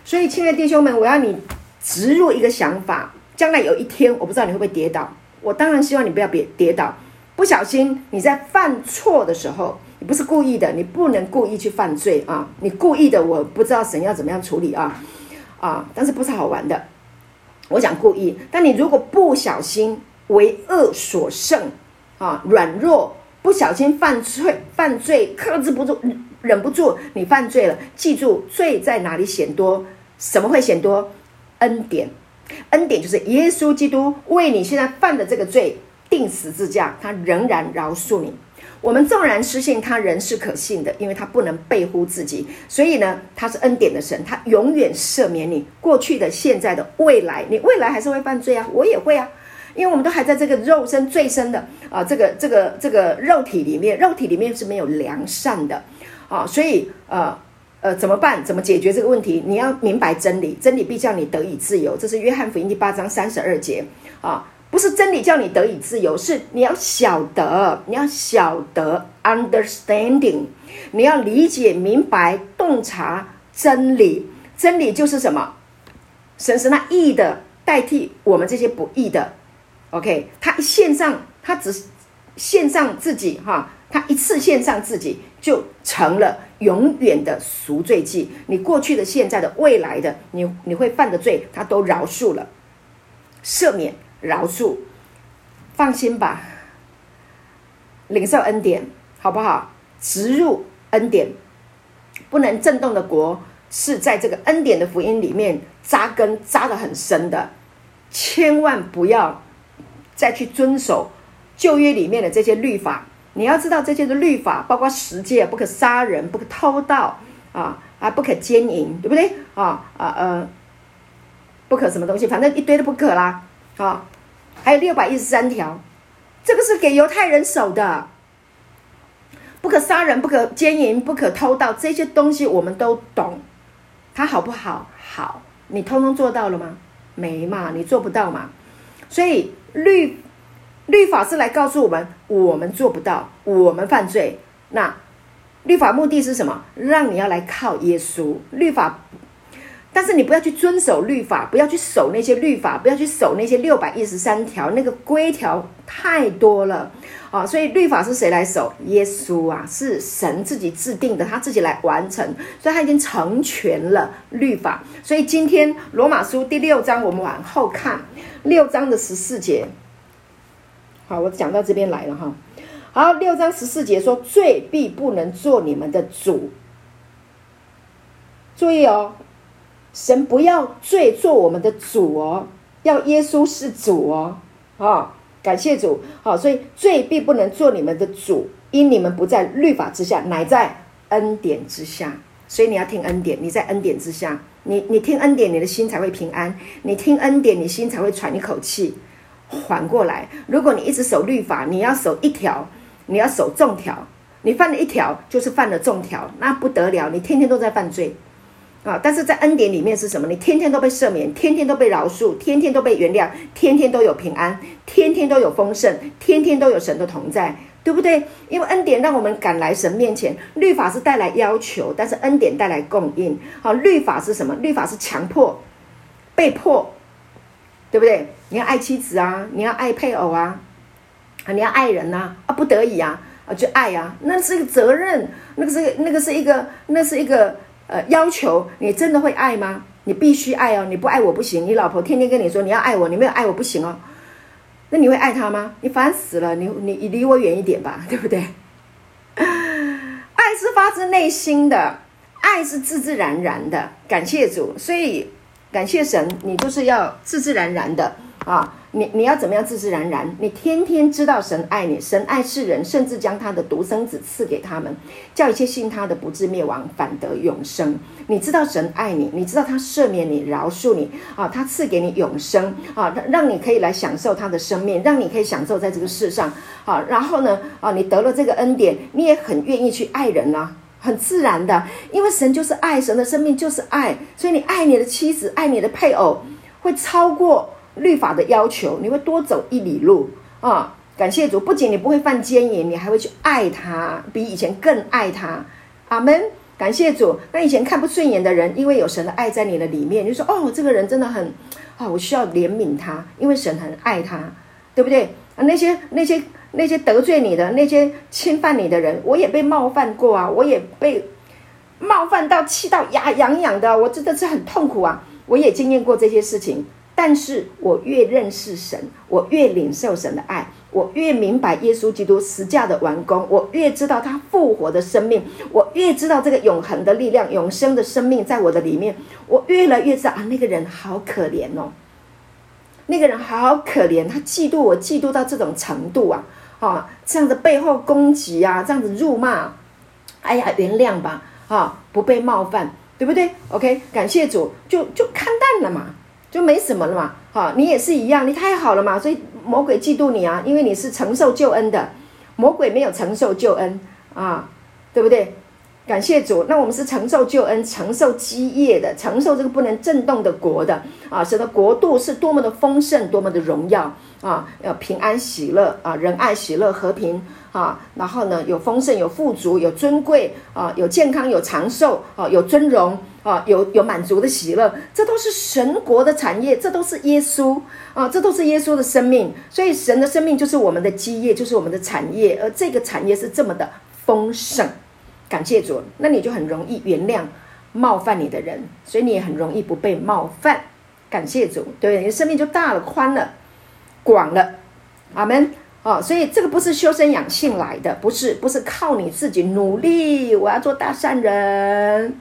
所以，亲爱的弟兄们，我要你植入一个想法。将来有一天，我不知道你会不会跌倒。我当然希望你不要别跌倒。不小心你在犯错的时候，你不是故意的，你不能故意去犯罪啊！你故意的，我不知道神要怎么样处理啊啊！但是不是好玩的。我讲故意，但你如果不小心为恶所胜啊，软弱，不小心犯罪，犯罪克制不住，忍不住，你犯罪了。记住，罪在哪里显多？什么会显多？恩典，恩典就是耶稣基督为你现在犯的这个罪定十字架，他仍然饶恕你。我们纵然失信，他仍是可信的，因为他不能背乎自己。所以呢，他是恩典的神，他永远赦免你过去的、现在的、未来。你未来还是会犯罪啊，我也会啊，因为我们都还在这个肉身最深的啊，这个这个这个肉体里面，肉体里面是没有良善的啊，所以呃呃，怎么办？怎么解决这个问题？你要明白真理，真理必叫你得以自由。这是约翰福音第八章三十二节啊。不是真理叫你得以自由，是你要晓得，你要晓得 understanding，你要理解、明白、洞察真理。真理就是什么？神是那义的代替我们这些不义的。OK，他一献上，他只献上自己哈，他一次献上自己，就成了永远的赎罪祭。你过去的、现在的、未来的，你你会犯的罪，他都饶恕了，赦免。饶恕，放心吧，领受恩典，好不好？植入恩典，不能震动的国是在这个恩典的福音里面扎根扎得很深的，千万不要再去遵守旧约里面的这些律法。你要知道这些的律法，包括十诫，不可杀人，不可偷盗啊啊，不可奸淫，对不对？啊啊呃，不可什么东西，反正一堆都不可啦。啊，还有六百一十三条，这个是给犹太人守的，不可杀人，不可奸淫，不可偷盗，这些东西我们都懂，它好不好？好，你通通做到了吗？没嘛，你做不到嘛。所以律律法是来告诉我们，我们做不到，我们犯罪。那律法目的是什么？让你要来靠耶稣。律法。但是你不要去遵守律法，不要去守那些律法，不要去守那些六百一十三条，那个规条太多了啊！所以律法是谁来守？耶稣啊，是神自己制定的，他自己来完成，所以他已经成全了律法。所以今天罗马书第六章，我们往后看六章的十四节。好，我讲到这边来了哈。好，六章十四节说：“罪必不能做你们的主。”注意哦。神不要罪做我们的主哦，要耶稣是主哦，啊、感谢主，好、所以罪必不能做你们的主，因你们不在律法之下，乃在恩典之下，所以你要听恩典，你在恩典之下，你你听恩典，你的心才会平安，你听恩典，你心才会喘一口气。缓过来，如果你一直守律法，你要守一条，你要守重条，你犯了一条就是犯了重条，那不得了，你天天都在犯罪。啊！但是在恩典里面是什么？你天天都被赦免，天天都被饶恕，天天都被原谅，天天都有平安，天天都有丰盛，天天都有神的同在，对不对？因为恩典让我们赶来神面前。律法是带来要求，但是恩典带来供应。好，律法是什么？律法是强迫、被迫，对不对？你要爱妻子啊，你要爱配偶啊，啊，你要爱人呐，啊，不得已啊，啊，就爱啊，那是一个责任，那个是那个是一个，那是一个。呃，要求你真的会爱吗？你必须爱哦，你不爱我不行。你老婆天天跟你说你要爱我，你没有爱我不行哦。那你会爱她吗？你烦死了，你你你离我远一点吧，(laughs) 对不对？爱是发自内心的，爱是自自然然的。感谢主，所以感谢神，你就是要自自然然的啊。你你要怎么样自自然然？你天天知道神爱你，神爱世人，甚至将他的独生子赐给他们，叫一切信他的不至灭亡，反得永生。你知道神爱你，你知道他赦免你、饶恕你啊，他赐给你永生啊，让你可以来享受他的生命，让你可以享受在这个世上啊。然后呢啊，你得了这个恩典，你也很愿意去爱人啊，很自然的，因为神就是爱，神的生命就是爱，所以你爱你的妻子，爱你的配偶，会超过。律法的要求，你会多走一里路啊！感谢主，不仅你不会犯奸淫，你还会去爱他，比以前更爱他。阿门！感谢主。那以前看不顺眼的人，因为有神的爱在你的里面，就说：“哦，这个人真的很啊，我需要怜悯他，因为神很爱他，对不对？”啊，那些那些那些得罪你的、那些侵犯你的人，我也被冒犯过啊，我也被冒犯到气到牙痒痒的，我真的是很痛苦啊！我也经验过这些事情。但是我越认识神，我越领受神的爱，我越明白耶稣基督十架的完工，我越知道他复活的生命，我越知道这个永恒的力量、永生的生命在我的里面，我越来越知道啊，那个人好可怜哦，那个人好可怜，他嫉妒我，嫉妒到这种程度啊，啊，这样的背后攻击啊，这样子辱骂，哎呀，原谅吧，啊，不被冒犯，对不对？OK，感谢主，就就看淡了嘛。就没什么了嘛，好，你也是一样，你太好了嘛，所以魔鬼嫉妒你啊，因为你是承受救恩的，魔鬼没有承受救恩啊，对不对？感谢主，那我们是承受救恩、承受基业的，承受这个不能震动的国的啊，使得国度是多么的丰盛，多么的荣耀啊，要平安喜乐啊，仁爱喜乐和平啊，然后呢，有丰盛，有富足，有尊贵啊，有健康，有长寿啊，有尊荣。啊，有有满足的喜乐，这都是神国的产业，这都是耶稣啊，这都是耶稣的生命。所以神的生命就是我们的基业，就是我们的产业，而这个产业是这么的丰盛。感谢主，那你就很容易原谅冒犯你的人，所以你也很容易不被冒犯。感谢主，对，你的生命就大了、宽了、广了。阿门。哦，所以这个不是修身养性来的，不是，不是靠你自己努力，我要做大善人。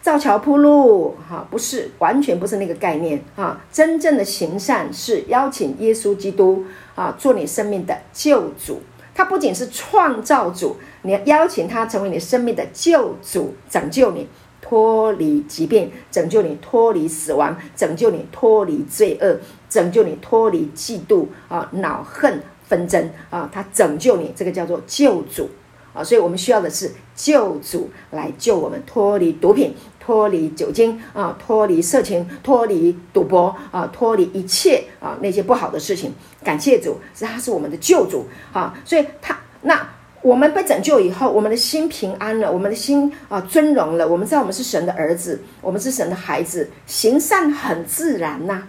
造桥铺路，哈，不是，完全不是那个概念，哈，真正的行善是邀请耶稣基督，啊，做你生命的救主。他不仅是创造主，你要邀请他成为你生命的救主，拯救你脱离疾病，拯救你脱离死亡，拯救你脱离罪恶，拯救你脱离嫉妒啊、恼恨、纷争啊，他拯救你，这个叫做救主啊。所以我们需要的是救主来救我们脱离毒品。脱离酒精啊，脱离色情，脱离赌博啊，脱离一切啊那些不好的事情。感谢主，是他是我们的救主啊，所以他那我们被拯救以后，我们的心平安了，我们的心啊尊荣了。我们知道我们是神的儿子，我们是神的孩子，行善很自然呐、啊，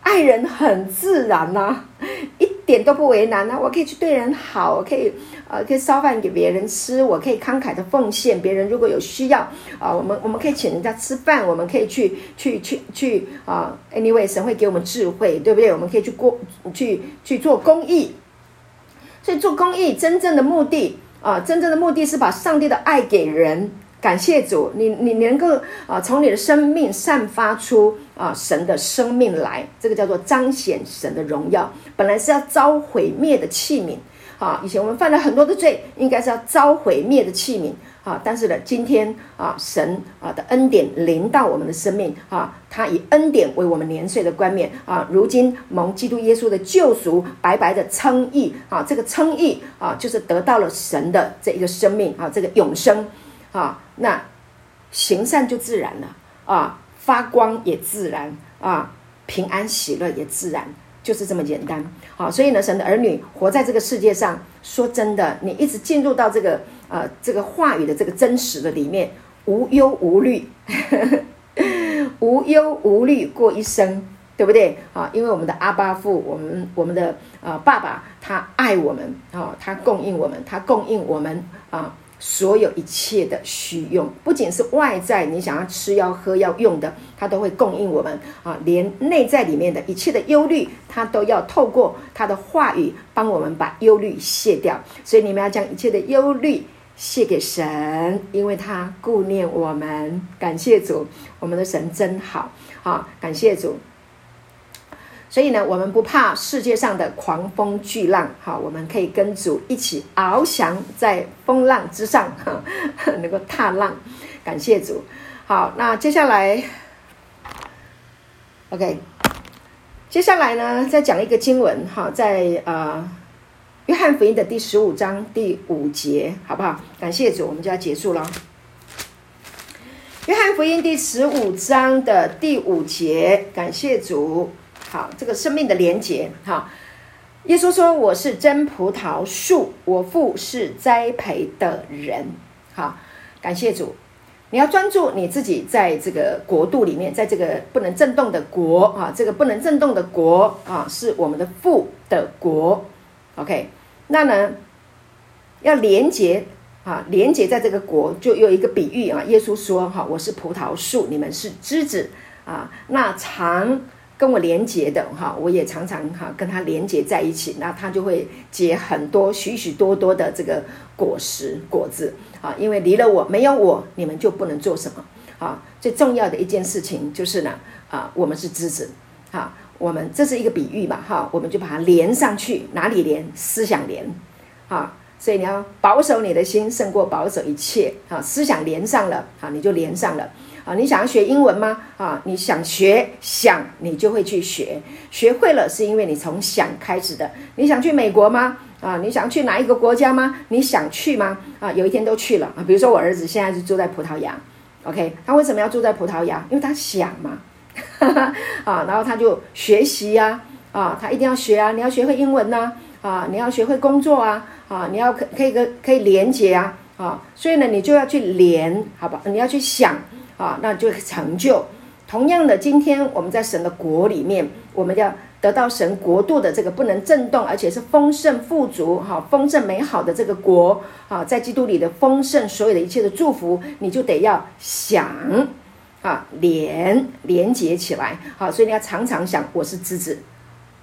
爱人很自然呐、一点都不为难呐、我可以去对人好，我可以。呃，可以烧饭给别人吃，我可以慷慨的奉献。别人如果有需要，啊、我们我们可以请人家吃饭，我们可以去去去去啊、Anyway，神会给我们智慧，对不对？我们可以去过去去做公益。所以做公益真正的目的啊、真正的目的是把上帝的爱给人。感谢主，你你能够啊，从你的生命散发出啊神的生命来，这个叫做彰显神的荣耀。本来是要遭毁灭的器皿。啊，以前我们犯了很多的罪，应该是要遭毁灭的器皿啊。但是呢，今天啊，神啊的恩典临到我们的生命啊，他以恩典为我们年岁的冠冕啊。如今蒙基督耶稣的救赎，白白的称义啊，这个称义啊，就是得到了神的这一个生命啊，这个永生啊。那行善就自然了啊，发光也自然啊，平安喜乐也自然。就是这么简单，好，所以呢，神的儿女活在这个世界上，说真的，你一直进入到这个呃这个话语的这个真实的里面，无忧无虑，(laughs) 无忧无虑过一生，对不对？啊，因为我们的阿爸父，我们我们的呃爸爸，他爱我们啊，他供应我们，他供应我们啊。所有一切的需用，不仅是外在，你想要吃要喝要用的，他都会供应我们啊。连内在里面的一切的忧虑，他都要透过他的话语帮我们把忧虑卸掉。所以你们要将一切的忧虑谢给神，因为他顾念我们。感谢主，我们的神真好啊！感谢主。所以呢，我们不怕世界上的狂风巨浪，哈，我们可以跟主一起翱翔在风浪之上，哈，能够踏浪。感谢主。好，那接下来，OK，接下来呢，再讲一个经文，哈，在呃约翰福音的第十五章第五节，好不好？感谢主，我们就要结束了。约翰福音第十五章的第五节，感谢主。好，这个生命的连结，哈，耶稣说：“我是真葡萄树，我父是栽培的人。”好，感谢主，你要专注你自己在这个国度里面，在这个不能震动的国啊，这个不能震动的国啊，是我们的父的国。OK，那呢，要连结啊，连结在这个国，就有一个比喻啊。耶稣说：“哈，我是葡萄树，你们是枝子啊，那常。”跟我连接的哈，我也常常哈跟他连接在一起，那他就会结很多许许多多的这个果实果子啊。因为离了我，没有我，你们就不能做什么啊。最重要的一件事情就是呢啊，我们是枝子啊，我们这是一个比喻嘛哈，我们就把它连上去，哪里连？思想连啊。所以你要保守你的心，胜过保守一切啊。思想连上了啊，你就连上了。啊，你想要学英文吗？啊，你想学想，你就会去学，学会了是因为你从想开始的。你想去美国吗？啊，你想去哪一个国家吗？你想去吗？啊，有一天都去了啊。比如说我儿子现在是住在葡萄牙，OK，他为什么要住在葡萄牙？因为他想嘛，(laughs) 啊，然后他就学习呀，啊，他一定要学啊，你要学会英文呐，啊，你要学会工作啊，啊，你要可可以跟可以连接啊，啊，所以呢，你就要去连，好吧？你要去想。啊，那就成就。同样的，今天我们在神的国里面，我们要得到神国度的这个不能震动，而且是丰盛富足、哈丰盛美好的这个国啊，在基督里的丰盛，所有的一切的祝福，你就得要想，连连接起来。好，所以你要常常想，我是枝子，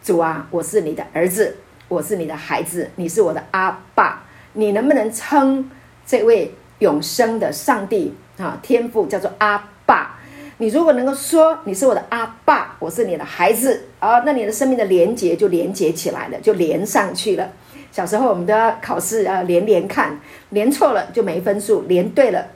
主啊，我是你的儿子，我是你的孩子，你是我的阿爸，你能不能称这位永生的上帝？啊，天父叫做阿爸，你如果能够说你是我的阿爸，我是你的孩子啊，那你的生命的连结就连接起来了，就连上去了。小时候我们都要考试要连连看，连错了就没分数，连对了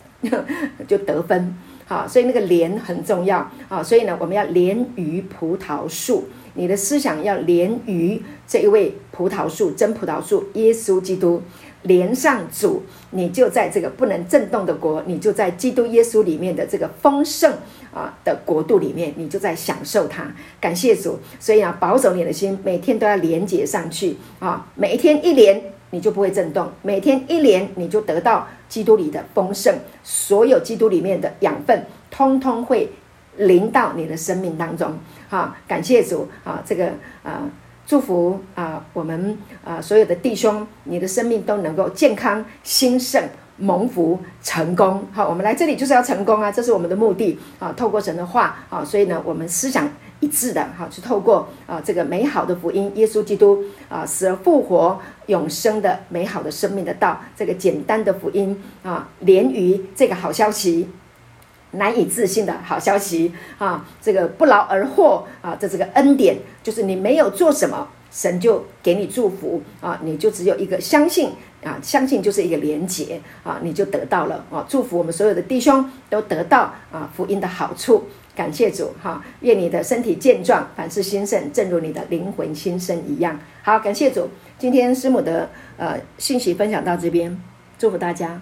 (laughs) 就得分。好，所以那个连很重要啊。所以呢，我们要连于葡萄树，你的思想要连于这一位葡萄树，真葡萄树耶稣基督。连上主，你就在这个不能震动的国，你就在基督耶稣里面的这个丰盛啊的国度里面，你就在享受它。感谢主，所以啊，保守你的心，每天都要连接上去啊，每一天一连，你就不会震动；每天一连，你就得到基督里的丰盛，所有基督里面的养分，通通会临到你的生命当中。好，感谢主啊，这个啊。祝福啊，我们啊所有的弟兄，你的生命都能够健康、兴盛、蒙福、成功。好，我们来这里就是要成功啊，这是我们的目的啊。透过神的话啊，所以呢，我们思想一致的哈，去透过啊这个美好的福音，耶稣基督啊死而复活、永生的美好的生命的道，这个简单的福音啊，连于这个好消息。难以置信的好消息啊！这个不劳而获啊，这这个恩典就是你没有做什么，神就给你祝福啊！你就只有一个相信啊，相信就是一个连结啊，你就得到了啊！祝福我们所有的弟兄都得到啊福音的好处，感谢主哈！愿你的身体健壮，凡事兴盛，正如你的灵魂新生一样。好，感谢主！今天师母的呃信息分享到这边，祝福大家。